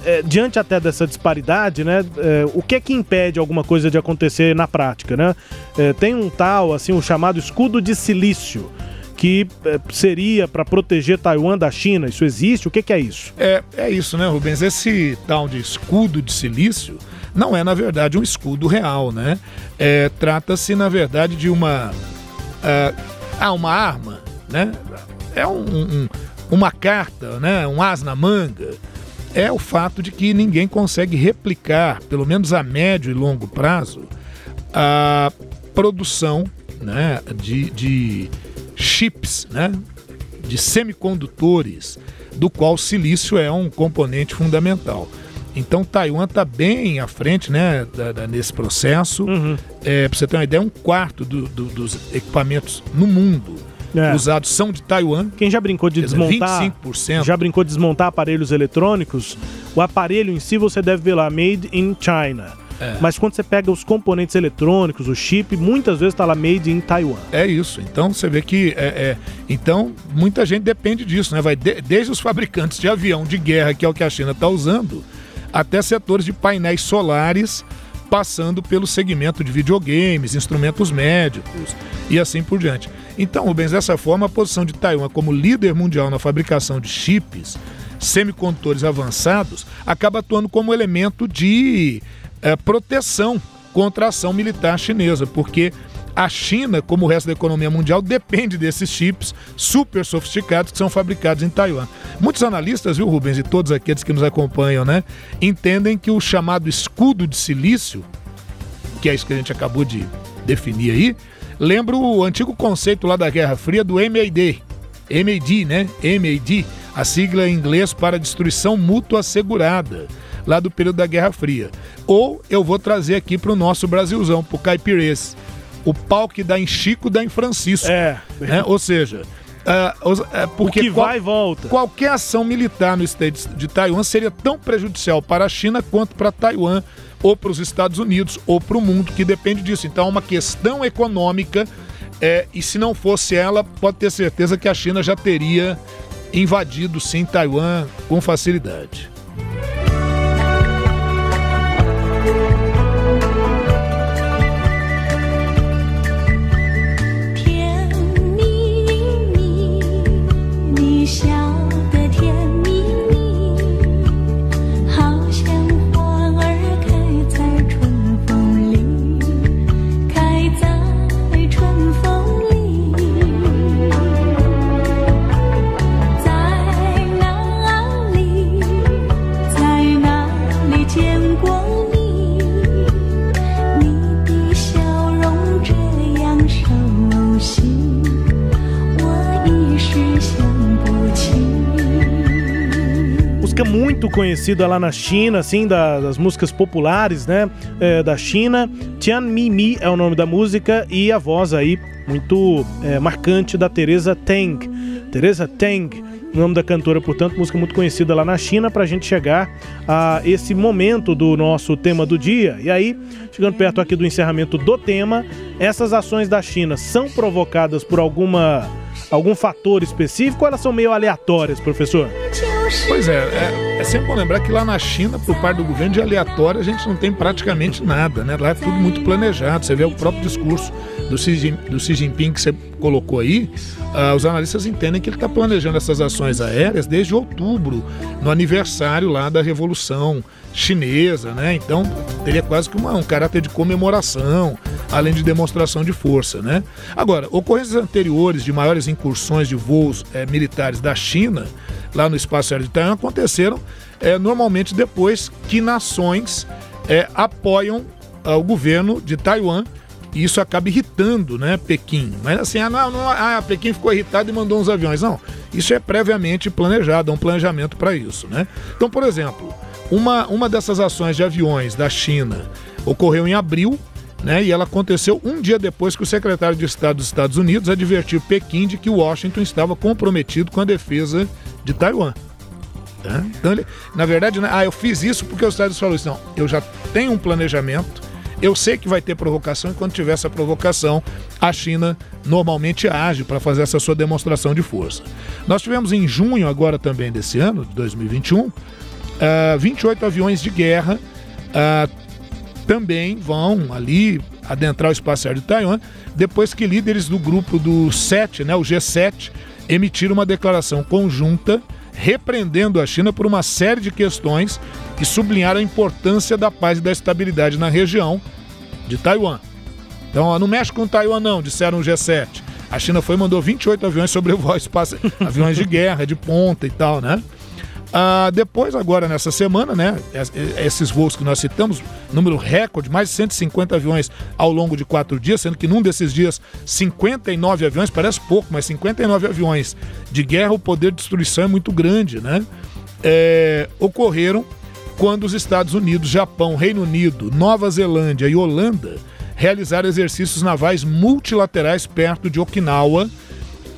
é, diante até dessa disparidade, né? É, o que é que impede alguma coisa de acontecer na prática, né? É, tem um tal, assim, o um chamado escudo de silício que é, seria para proteger Taiwan da China. Isso existe? O que, que, é isso? É, é isso, né, Rubens? Esse tal de escudo de silício não é, na verdade, um escudo real, né? É, Trata-se, na verdade, de uma. Ah, uma arma, né? É um, um, uma carta, né? Um as na manga. É o fato de que ninguém consegue replicar, pelo menos a médio e longo prazo, a produção né, de, de chips, né, de semicondutores, do qual o silício é um componente fundamental. Então Taiwan está bem à frente né, da, da, nesse processo. Uhum. É, Para você ter uma ideia, um quarto do, do, dos equipamentos no mundo é. usados são de Taiwan. Quem já brincou de desmontar, 25%. já brincou de desmontar aparelhos eletrônicos, o aparelho em si você deve ver lá made in China. É. Mas quando você pega os componentes eletrônicos, o chip, muitas vezes está lá made in Taiwan. É isso. Então você vê que é, é, então muita gente depende disso, né? Vai de, desde os fabricantes de avião de guerra, que é o que a China está usando, até setores de painéis solares, passando pelo segmento de videogames, instrumentos médicos e assim por diante. Então, Rubens, dessa forma, a posição de Taiwan como líder mundial na fabricação de chips, semicondutores avançados, acaba atuando como elemento de é, proteção contra a ação militar chinesa, porque a China, como o resto da economia mundial, depende desses chips super sofisticados que são fabricados em Taiwan. Muitos analistas, viu, Rubens, e todos aqueles que nos acompanham, né, entendem que o chamado escudo de silício, que é isso que a gente acabou de definir aí, lembra o antigo conceito lá da Guerra Fria do MAD. MAD, né? MAD, a sigla em inglês para destruição mútua assegurada lá do período da Guerra Fria. Ou eu vou trazer aqui para o nosso Brasilzão, para o Caipirês. O pau que dá em Chico dá em Francisco. É. Né? Ou seja, Uh, porque o que vai e volta. Qualquer ação militar no estado de Taiwan seria tão prejudicial para a China quanto para Taiwan, ou para os Estados Unidos, ou para o mundo, que depende disso. Então é uma questão econômica, é, e se não fosse ela, pode ter certeza que a China já teria invadido sim Taiwan com facilidade. Muito conhecida lá na China, assim, da, das músicas populares, né, é, da China. Tian Mi Mi é o nome da música e a voz aí muito é, marcante da Teresa Teng. Teresa Teng, nome da cantora, portanto, música muito conhecida lá na China, para a gente chegar a esse momento do nosso tema do dia. E aí, chegando perto aqui do encerramento do tema, essas ações da China são provocadas por alguma algum fator específico ou elas são meio aleatórias, professor? Pois é, é, é sempre bom lembrar que lá na China, por parte do governo, de aleatório a gente não tem praticamente nada, né? Lá é tudo muito planejado. Você vê o próprio discurso do Xi, do Xi Jinping que você colocou aí, uh, os analistas entendem que ele está planejando essas ações aéreas desde outubro, no aniversário lá da Revolução Chinesa, né? Então teria quase que uma, um caráter de comemoração. Além de demonstração de força, né? Agora, ocorrências anteriores de maiores incursões de voos é, militares da China lá no espaço aéreo de Taiwan aconteceram é, normalmente depois que nações é, apoiam o governo de Taiwan e isso acaba irritando, né, Pequim. Mas assim, ah, não, não, ah, Pequim ficou irritado e mandou uns aviões. Não, isso é previamente planejado, há um planejamento para isso, né? Então, por exemplo, uma, uma dessas ações de aviões da China ocorreu em abril, né, e ela aconteceu um dia depois que o secretário de Estado dos Estados Unidos advertiu Pequim de que Washington estava comprometido com a defesa de Taiwan. Tá? Então, ele, na verdade, né, ah, eu fiz isso porque os Estados Unidos isso. Não, eu já tenho um planejamento, eu sei que vai ter provocação e quando tiver essa provocação, a China normalmente age para fazer essa sua demonstração de força. Nós tivemos em junho, agora também desse ano, de 2021, uh, 28 aviões de guerra uh, também vão ali adentrar o espaço aéreo de Taiwan, depois que líderes do grupo do 7, né, o G7, emitiram uma declaração conjunta repreendendo a China por uma série de questões que sublinharam a importância da paz e da estabilidade na região de Taiwan. Então, ó, não mexe com Taiwan não, disseram o G7. A China foi e mandou 28 aviões sobrevoar espaço, aviões de guerra, de ponta e tal, né? Ah, depois, agora nessa semana, né? Esses voos que nós citamos, número recorde, mais de 150 aviões ao longo de quatro dias, sendo que num desses dias 59 aviões, parece pouco, mas 59 aviões de guerra, o poder de destruição é muito grande, né? É, ocorreram quando os Estados Unidos, Japão, Reino Unido, Nova Zelândia e Holanda realizaram exercícios navais multilaterais perto de Okinawa,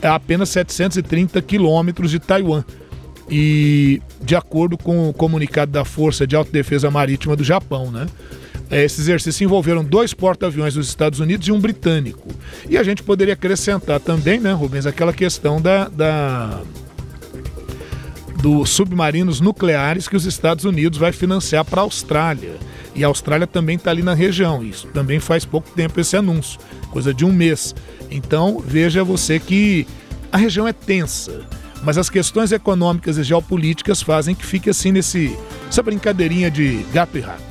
a apenas 730 quilômetros de Taiwan e de acordo com o comunicado da Força de Autodefesa Marítima do Japão, né? É, esses exercícios envolveram dois porta-aviões dos Estados Unidos e um britânico. E a gente poderia acrescentar também, né, Rubens, aquela questão da, da dos submarinos nucleares que os Estados Unidos vai financiar para a Austrália. E a Austrália também está ali na região. Isso também faz pouco tempo esse anúncio, coisa de um mês. Então veja você que a região é tensa mas as questões econômicas e geopolíticas fazem que fique assim nesse essa brincadeirinha de gato e rato.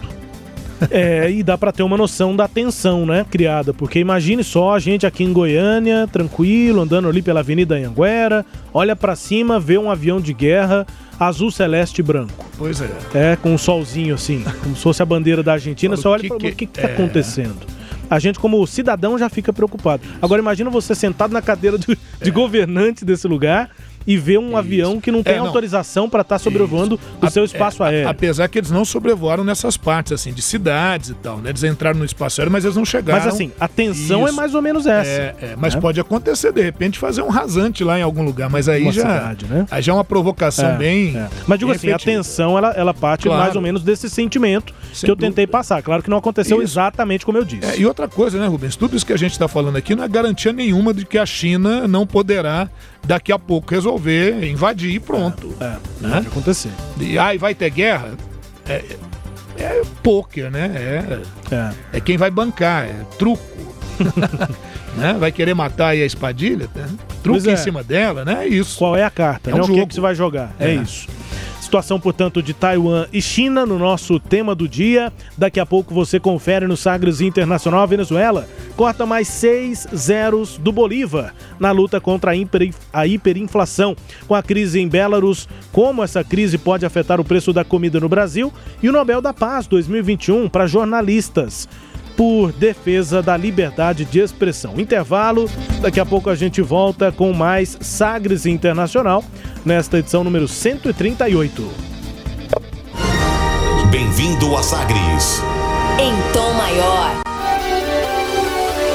É, e dá para ter uma noção da tensão, né, criada, porque imagine só a gente aqui em Goiânia, tranquilo, andando ali pela Avenida Anhanguera, olha para cima, vê um avião de guerra azul celeste e branco. Pois é. É, com um solzinho assim, como se fosse a bandeira da Argentina, você olha fala, o que, que tá é... acontecendo? a gente, como cidadão, já fica preocupado. Agora, imagina você sentado na cadeira de, de é. governante desse lugar e ver um Isso. avião que não tem é, não. autorização para estar tá sobrevoando Isso. o seu espaço é, aéreo. Apesar que eles não sobrevoaram nessas partes, assim, de cidades e tal, né? Eles entraram no espaço aéreo, mas eles não chegaram. Mas assim, a tensão é mais ou menos essa. É, é mas né? pode acontecer, de repente, fazer um rasante lá em algum lugar, mas aí uma já, cidade, né? aí já é uma provocação é, bem. É. Mas digo assim, a tensão ela, ela parte claro. mais ou menos desse sentimento Sem que eu dúvida. tentei passar. Claro que não aconteceu isso. exatamente como eu disse. e outra coisa, né, Rubens? Tudo isso que a gente está falando aqui não é garantia nenhuma de que a China não poderá daqui a pouco resolver invadir e pronto. É, é né? pode acontecer. E aí vai ter guerra? É, é pôquer, né? É, é. é quem vai bancar, é truco. né? Vai querer matar aí a espadilha? Né? Truque é. em cima dela, né? É isso. Qual é a carta? É um né? jogo. O que, que você vai jogar? É, é isso. Situação, portanto, de Taiwan e China no nosso tema do dia. Daqui a pouco você confere no Sagres Internacional. Venezuela corta mais seis zeros do Bolívar na luta contra a, hiper, a hiperinflação. Com a crise em Belarus, como essa crise pode afetar o preço da comida no Brasil e o Nobel da Paz 2021 para jornalistas por defesa da liberdade de expressão. Intervalo, daqui a pouco a gente volta com mais Sagres Internacional nesta edição número 138. Bem-vindo a Sagres. Em tom maior.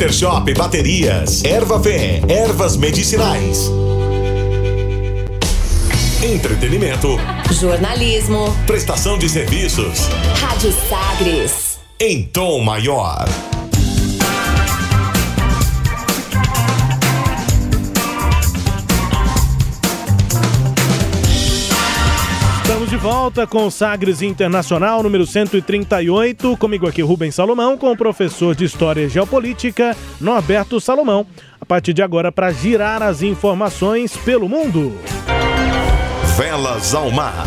Bater Shop Baterias, Erva Fé, Ervas Medicinais. Entretenimento, Jornalismo. prestação de serviços Rádio Sagres. em tom maior. De volta com o Sagres Internacional número 138. Comigo aqui Rubens Salomão, com o professor de História e Geopolítica Norberto Salomão. A partir de agora, para girar as informações pelo mundo. Velas ao mar.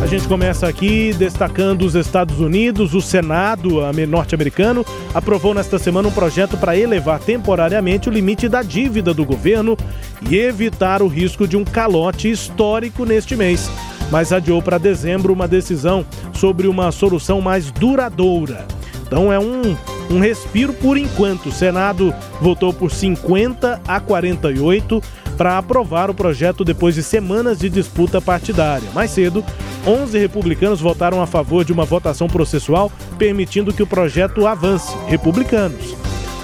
A gente começa aqui destacando os Estados Unidos. O Senado norte-americano aprovou nesta semana um projeto para elevar temporariamente o limite da dívida do governo e evitar o risco de um calote histórico neste mês. Mas adiou para dezembro uma decisão sobre uma solução mais duradoura. Então é um, um respiro por enquanto. O Senado votou por 50 a 48 para aprovar o projeto depois de semanas de disputa partidária. Mais cedo, 11 republicanos votaram a favor de uma votação processual permitindo que o projeto avance. Republicanos.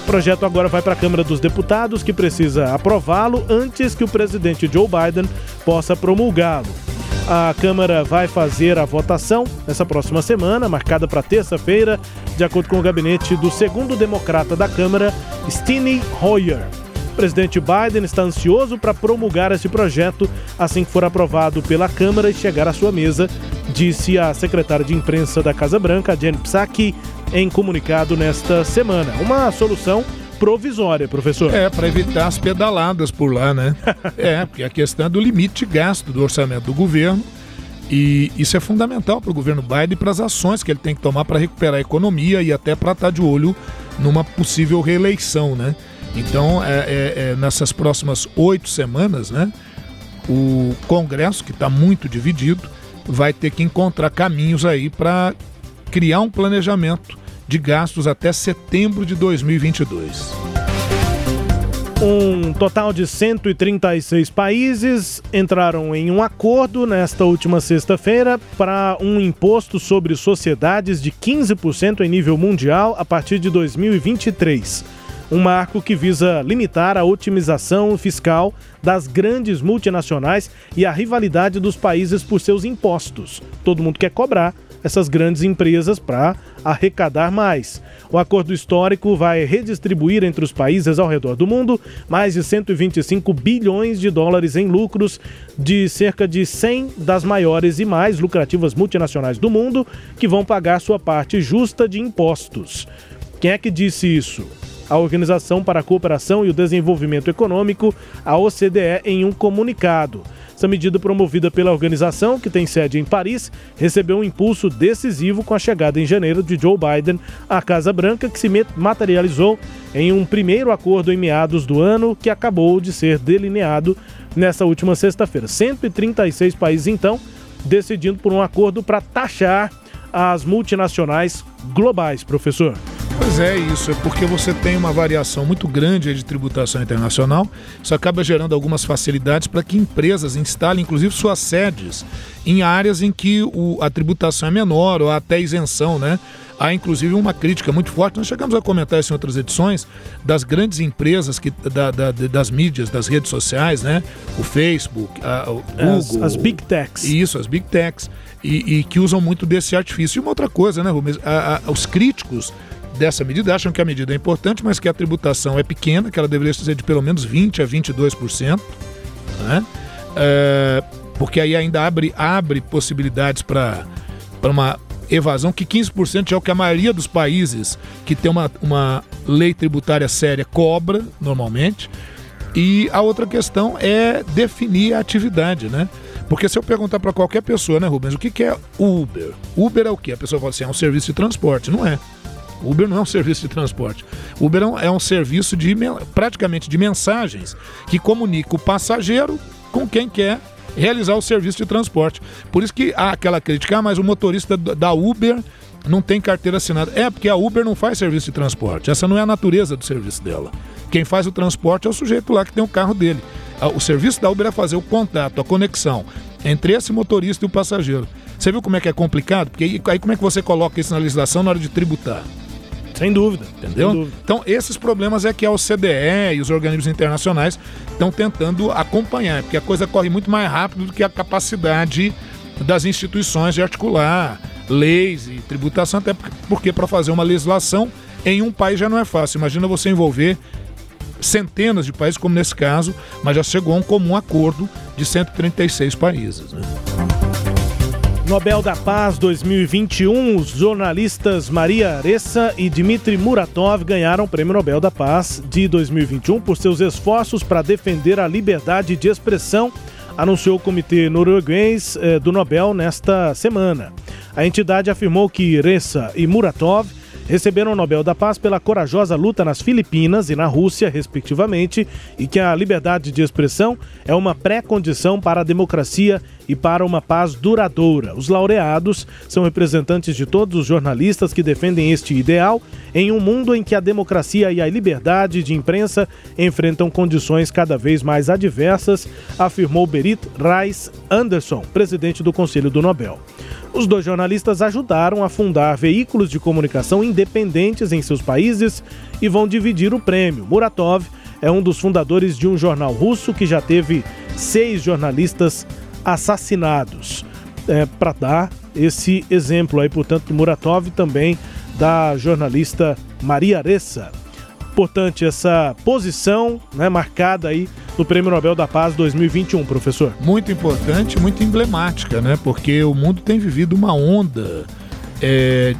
O projeto agora vai para a Câmara dos Deputados, que precisa aprová-lo antes que o presidente Joe Biden possa promulgá-lo. A Câmara vai fazer a votação nessa próxima semana, marcada para terça-feira, de acordo com o gabinete do segundo democrata da Câmara, Steny Hoyer. O presidente Biden está ansioso para promulgar esse projeto assim que for aprovado pela Câmara e chegar à sua mesa, disse a secretária de imprensa da Casa Branca, Jen Psaki, em comunicado nesta semana. Uma solução provisória, professor. É, para evitar as pedaladas por lá, né? é, porque a questão é do limite de gasto do orçamento do governo. E isso é fundamental para o governo Biden e para as ações que ele tem que tomar para recuperar a economia e até para estar de olho numa possível reeleição, né? Então, é, é, é, nessas próximas oito semanas, né, o Congresso, que está muito dividido, vai ter que encontrar caminhos aí para criar um planejamento de gastos até setembro de 2022. Um total de 136 países entraram em um acordo nesta última sexta-feira para um imposto sobre sociedades de 15% em nível mundial a partir de 2023. Um marco que visa limitar a otimização fiscal das grandes multinacionais e a rivalidade dos países por seus impostos. Todo mundo quer cobrar essas grandes empresas para arrecadar mais. O acordo histórico vai redistribuir entre os países ao redor do mundo mais de 125 bilhões de dólares em lucros de cerca de 100 das maiores e mais lucrativas multinacionais do mundo, que vão pagar sua parte justa de impostos. Quem é que disse isso? A Organização para a Cooperação e o Desenvolvimento Econômico, a OCDE, em um comunicado. Essa medida promovida pela organização, que tem sede em Paris, recebeu um impulso decisivo com a chegada em janeiro de Joe Biden à Casa Branca, que se materializou em um primeiro acordo em meados do ano, que acabou de ser delineado nessa última sexta-feira. 136 países, então, decidindo por um acordo para taxar as multinacionais globais, professor. Pois é, isso é porque você tem uma variação muito grande de tributação internacional. Isso acaba gerando algumas facilidades para que empresas instalem, inclusive, suas sedes em áreas em que o, a tributação é menor ou até isenção, né? Há inclusive uma crítica muito forte, nós chegamos a comentar isso em outras edições, das grandes empresas que, da, da, das mídias, das redes sociais, né? O Facebook, a, o Google. As, as Big Techs. Isso, as Big Techs. E, e, que usam muito desse artifício. E uma outra coisa, né, Rubens? A, a, os críticos dessa medida acham que a medida é importante, mas que a tributação é pequena, que ela deveria ser de pelo menos 20% a 22%, né? É, porque aí ainda abre, abre possibilidades para uma evasão, que 15% é o que a maioria dos países que tem uma, uma lei tributária séria cobra normalmente. E a outra questão é definir a atividade, né? Porque se eu perguntar para qualquer pessoa, né, Rubens, o que, que é Uber? Uber é o quê? A pessoa fala assim, é um serviço de transporte. Não é. Uber não é um serviço de transporte. Uber é um, é serviço de praticamente de mensagens que comunica o passageiro com quem quer realizar o serviço de transporte. Por isso que há aquela crítica, ah, mas o motorista da Uber não tem carteira assinada. É, porque a Uber não faz serviço de transporte. Essa não é a natureza do serviço dela. Quem faz o transporte é o sujeito lá que tem o carro dele. Ah, o serviço da Uber é fazer o contato, a conexão entre esse motorista e o passageiro. Você viu como é que é complicado? Porque aí, aí como é que você coloca isso na legislação na hora de tributar? Sem dúvida. Entendeu? Sem dúvida. Então, esses problemas é que a OCDE e os organismos internacionais estão tentando acompanhar, porque a coisa corre muito mais rápido do que a capacidade das instituições de articular leis e tributação, até porque para fazer uma legislação em um país já não é fácil. Imagina você envolver centenas de países, como nesse caso, mas já chegou a um comum acordo de 136 países. Né? Nobel da Paz 2021, os jornalistas Maria Aressa e Dmitry Muratov ganharam o Prêmio Nobel da Paz de 2021 por seus esforços para defender a liberdade de expressão, anunciou o Comitê Norueguês eh, do Nobel nesta semana. A entidade afirmou que Ressa e Muratov receberam o Nobel da Paz pela corajosa luta nas Filipinas e na Rússia, respectivamente, e que a liberdade de expressão é uma pré-condição para a democracia e para uma paz duradoura. Os laureados são representantes de todos os jornalistas que defendem este ideal em um mundo em que a democracia e a liberdade de imprensa enfrentam condições cada vez mais adversas, afirmou Berit Reis Anderson, presidente do Conselho do Nobel. Os dois jornalistas ajudaram a fundar veículos de comunicação independentes em seus países e vão dividir o prêmio. Muratov é um dos fundadores de um jornal russo que já teve seis jornalistas assassinados. É, Para dar esse exemplo aí, portanto, Muratov também da jornalista Maria Aressa. Importante essa posição né, marcada aí no Prêmio Nobel da Paz 2021, professor. Muito importante, muito emblemática, né? Porque o mundo tem vivido uma onda é,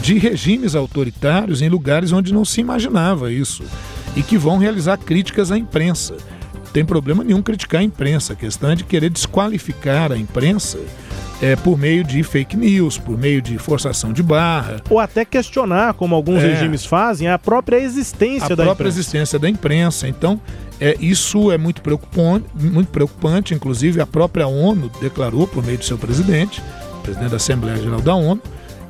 de regimes autoritários em lugares onde não se imaginava isso e que vão realizar críticas à imprensa. Não tem problema nenhum criticar a imprensa, a questão é de querer desqualificar a imprensa é, por meio de fake news, por meio de forçação de barra. Ou até questionar, como alguns é, regimes fazem, a própria existência a da própria imprensa. existência da imprensa. Então, é, isso é muito preocupante, muito preocupante. Inclusive, a própria ONU declarou, por meio do seu presidente, presidente da Assembleia Geral da ONU,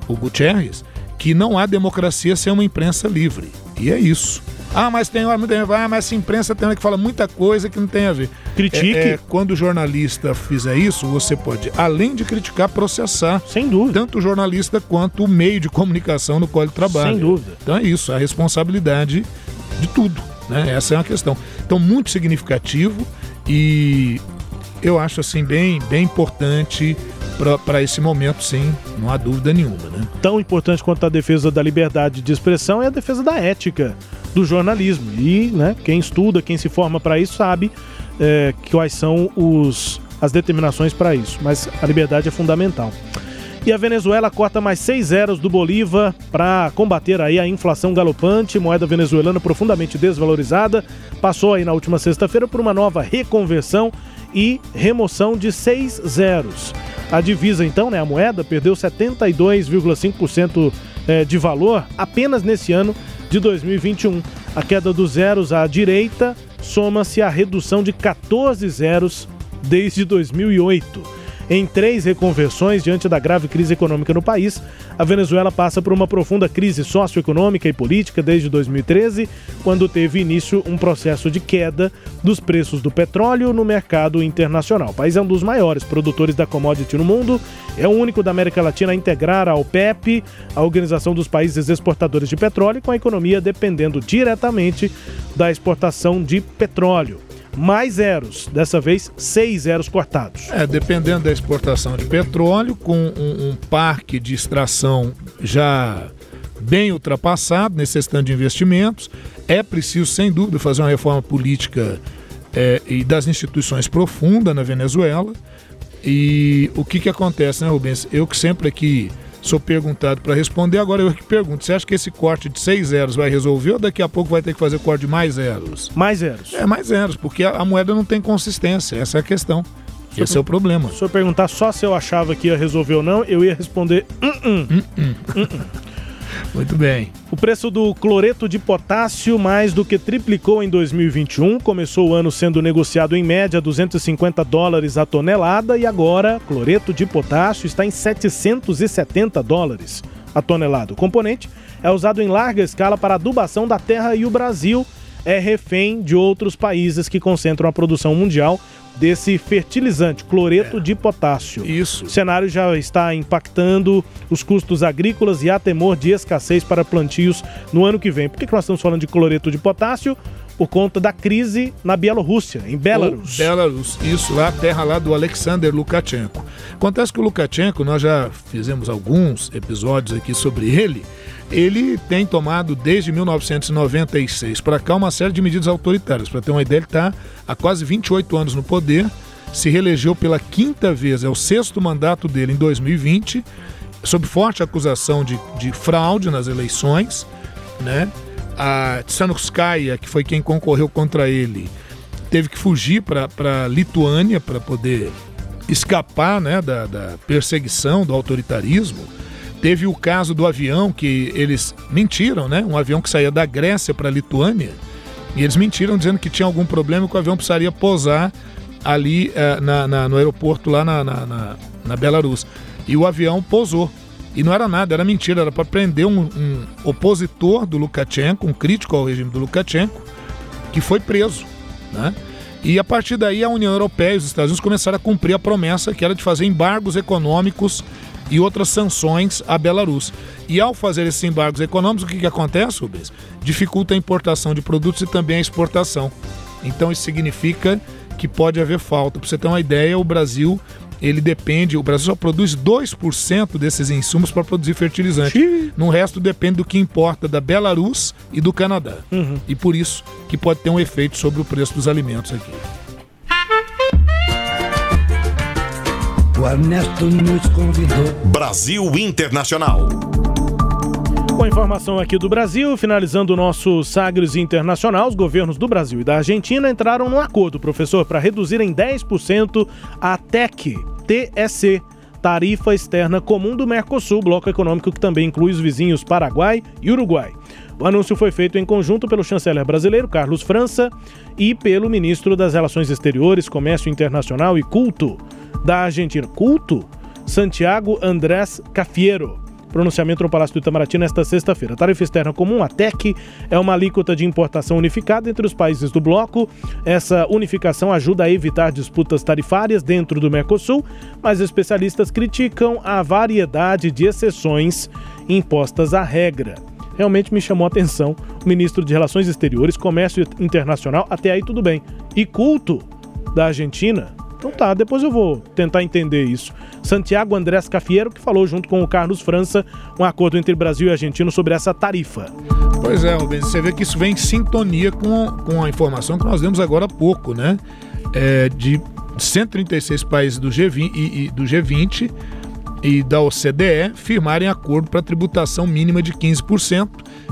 o Guterres, que não há democracia sem uma imprensa livre. E é isso. Ah, mas tem hora, ah, mas essa imprensa tem hora que fala muita coisa que não tem a ver. Critique. É, é, quando o jornalista fizer isso, você pode, além de criticar, processar. Sem dúvida. Tanto o jornalista quanto o meio de comunicação no qual ele trabalha. Sem dúvida. Então é isso, a responsabilidade de tudo. Né? Essa é uma questão. Então, muito significativo e eu acho assim bem, bem importante para esse momento, sim, não há dúvida nenhuma. Né? Tão importante quanto a defesa da liberdade de expressão é a defesa da ética do jornalismo. E né, quem estuda, quem se forma para isso, sabe é, quais são os, as determinações para isso. Mas a liberdade é fundamental. E a Venezuela corta mais seis zeros do Bolívar para combater aí a inflação galopante. Moeda venezuelana profundamente desvalorizada. Passou aí na última sexta-feira por uma nova reconversão e remoção de seis zeros. A divisa, então, né, a moeda, perdeu 72,5% é, de valor apenas nesse ano de 2021. A queda dos zeros à direita soma-se à redução de 14 zeros desde 2008. Em três reconversões diante da grave crise econômica no país, a Venezuela passa por uma profunda crise socioeconômica e política desde 2013, quando teve início um processo de queda dos preços do petróleo no mercado internacional. O país é um dos maiores produtores da commodity no mundo, é o único da América Latina a integrar a OPEP, a Organização dos Países Exportadores de Petróleo, com a economia dependendo diretamente da exportação de petróleo mais zeros, dessa vez seis zeros cortados. É, dependendo da exportação de petróleo, com um, um parque de extração já bem ultrapassado, necessitando de investimentos, é preciso, sem dúvida, fazer uma reforma política é, e das instituições profunda na Venezuela. E o que, que acontece, né, Rubens? Eu que sempre aqui sou perguntado para responder, agora eu que pergunto: você acha que esse corte de seis zeros vai resolver ou daqui a pouco vai ter que fazer corte de mais zeros? Mais zeros. É, mais zeros, porque a, a moeda não tem consistência, essa é a questão. Se Esse é o problema. Se eu perguntar só se eu achava que ia resolver ou não, eu ia responder. Uh -uh. Uh Muito bem. O preço do cloreto de potássio mais do que triplicou em 2021. Começou o ano sendo negociado em média 250 dólares a tonelada e agora cloreto de potássio está em 770 dólares a tonelada. O componente é usado em larga escala para adubação da terra e o Brasil é refém de outros países que concentram a produção mundial desse fertilizante, cloreto é. de potássio. Isso. O cenário já está impactando os custos agrícolas e há temor de escassez para plantios no ano que vem. Por que nós estamos falando de cloreto de potássio? Por conta da crise na Bielorrússia, em Belarus. O Belarus, isso, lá, terra lá do Alexander Lukashenko. Acontece que o Lukashenko, nós já fizemos alguns episódios aqui sobre ele, ele tem tomado desde 1996 para cá uma série de medidas autoritárias. Para ter uma ideia, ele está há quase 28 anos no poder, se reelegeu pela quinta vez, é o sexto mandato dele em 2020, sob forte acusação de, de fraude nas eleições. Né? A Tsanukskaya, que foi quem concorreu contra ele, teve que fugir para a Lituânia para poder escapar né, da, da perseguição, do autoritarismo. Teve o caso do avião que eles mentiram, né? Um avião que saía da Grécia para a Lituânia. E eles mentiram dizendo que tinha algum problema e que o avião precisaria posar ali eh, na, na, no aeroporto lá na, na, na, Belarus. E o avião posou. E não era nada, era mentira, era para prender um, um, opositor do Lukashenko, um crítico ao regime do Lukashenko, que foi preso. Né? E a partir daí a União Europeia e os Estados Unidos começaram a cumprir a promessa que era de fazer embargos econômicos e outras sanções à Belarus. E ao fazer esses embargos econômicos, o que, que acontece, Rubens? Dificulta a importação de produtos e também a exportação. Então isso significa que pode haver falta. Para você ter uma ideia, o Brasil ele depende, o Brasil só produz 2% desses insumos para produzir fertilizante. No resto depende do que importa da Belarus e do Canadá. Uhum. E por isso que pode ter um efeito sobre o preço dos alimentos aqui. O Ernesto nos convidou. Brasil Internacional. Com informação aqui do Brasil, finalizando o nosso Sagres Internacional, os governos do Brasil e da Argentina entraram num acordo, professor, para reduzir em 10% a TEC, TEC, Tarifa Externa Comum do Mercosul, bloco econômico que também inclui os vizinhos Paraguai e Uruguai. O anúncio foi feito em conjunto pelo chanceler brasileiro Carlos França e pelo ministro das Relações Exteriores, Comércio Internacional e Culto, da Argentina. Culto Santiago Andrés Cafiero. Pronunciamento no Palácio do Itamaraty nesta sexta-feira. Tarifa externa comum, a TEC, é uma alíquota de importação unificada entre os países do bloco. Essa unificação ajuda a evitar disputas tarifárias dentro do Mercosul, mas especialistas criticam a variedade de exceções impostas à regra. Realmente me chamou a atenção o ministro de Relações Exteriores, Comércio Internacional, até aí tudo bem. E culto da Argentina, então tá, depois eu vou tentar entender isso. Santiago Andrés Cafiero, que falou junto com o Carlos França, um acordo entre Brasil e Argentina sobre essa tarifa. Pois é, Rubens, você vê que isso vem em sintonia com, com a informação que nós demos agora há pouco, né? É, de 136 países do G20 e, e do G20 e da OCDE firmarem acordo para tributação mínima de 15%.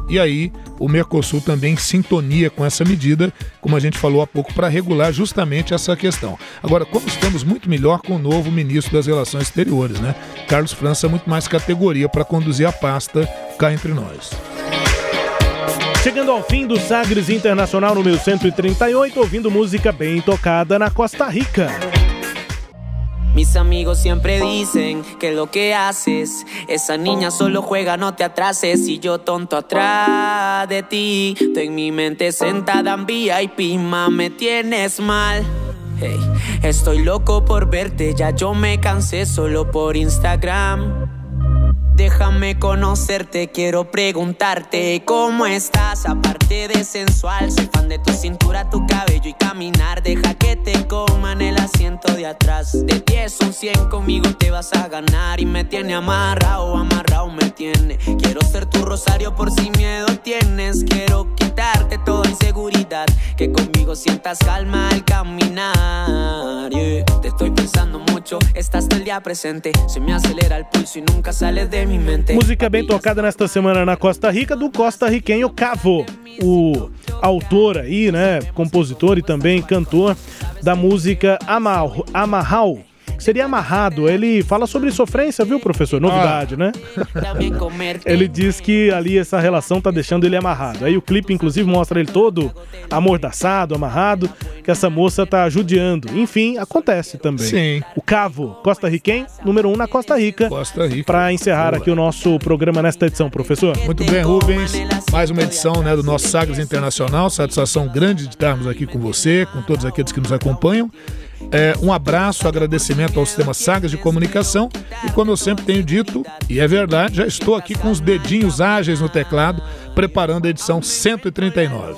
E aí o Mercosul também sintonia com essa medida, como a gente falou há pouco, para regular justamente essa questão. Agora, como estamos muito melhor com o novo ministro das Relações Exteriores, né? Carlos França, muito mais categoria para conduzir a pasta cá entre nós. Chegando ao fim do Sagres Internacional número 138, ouvindo música bem tocada na Costa Rica. Mis amigos siempre dicen que lo que haces, esa niña solo juega, no te atrases. Y yo tonto atrás de ti, tú en mi mente sentada en VIP, ma, me tienes mal. Hey, estoy loco por verte, ya yo me cansé solo por Instagram. Déjame conocerte, quiero preguntarte cómo estás, aparte de sensual. Soy fan de tu cintura, tu cabello y caminar. Deja que te coman el asiento de atrás. De 10 un 100 conmigo te vas a ganar. Y me tiene amarrado, amarrado me tiene. Quiero ser tu rosario por si miedo tienes. Quiero quitarte toda inseguridad. Que conmigo sientas calma al caminar. Te estoy pensando mucho, estás todo el día presente. Se me acelera el pulso y nunca sales de Música bem tocada nesta semana na Costa Rica do costarriquenho Cavo, o autor aí, né, compositor e também cantor da música Amarral, seria amarrado. Ele fala sobre sofrência, viu, professor? Novidade, ah. né? ele diz que ali essa relação tá deixando ele amarrado. Aí o clipe, inclusive, mostra ele todo amordaçado, amarrado, que essa moça tá judiando. Enfim, acontece também. Sim. O Cavo, Costa Riquem, número um na Costa Rica. Costa Rica. Para encerrar Boa. aqui o nosso programa nesta edição, professor. Muito bem, Rubens. Mais uma edição né, do nosso Sagres Internacional. Satisfação grande de estarmos aqui com você, com todos aqueles que nos acompanham. É, um abraço, agradecimento ao sistema Sagres de Comunicação. E como eu sempre tenho dito, e é verdade, já estou aqui com os dedinhos ágeis no teclado, preparando a edição 139.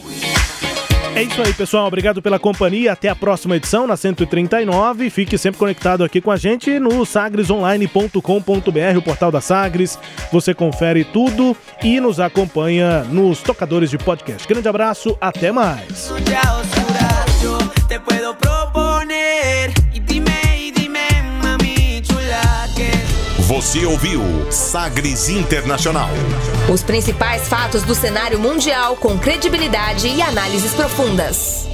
É isso aí, pessoal. Obrigado pela companhia. Até a próxima edição, na 139. Fique sempre conectado aqui com a gente no sagresonline.com.br, o portal da Sagres. Você confere tudo e nos acompanha nos tocadores de podcast. Grande abraço, até mais. Você ouviu Sagres Internacional. Os principais fatos do cenário mundial com credibilidade e análises profundas.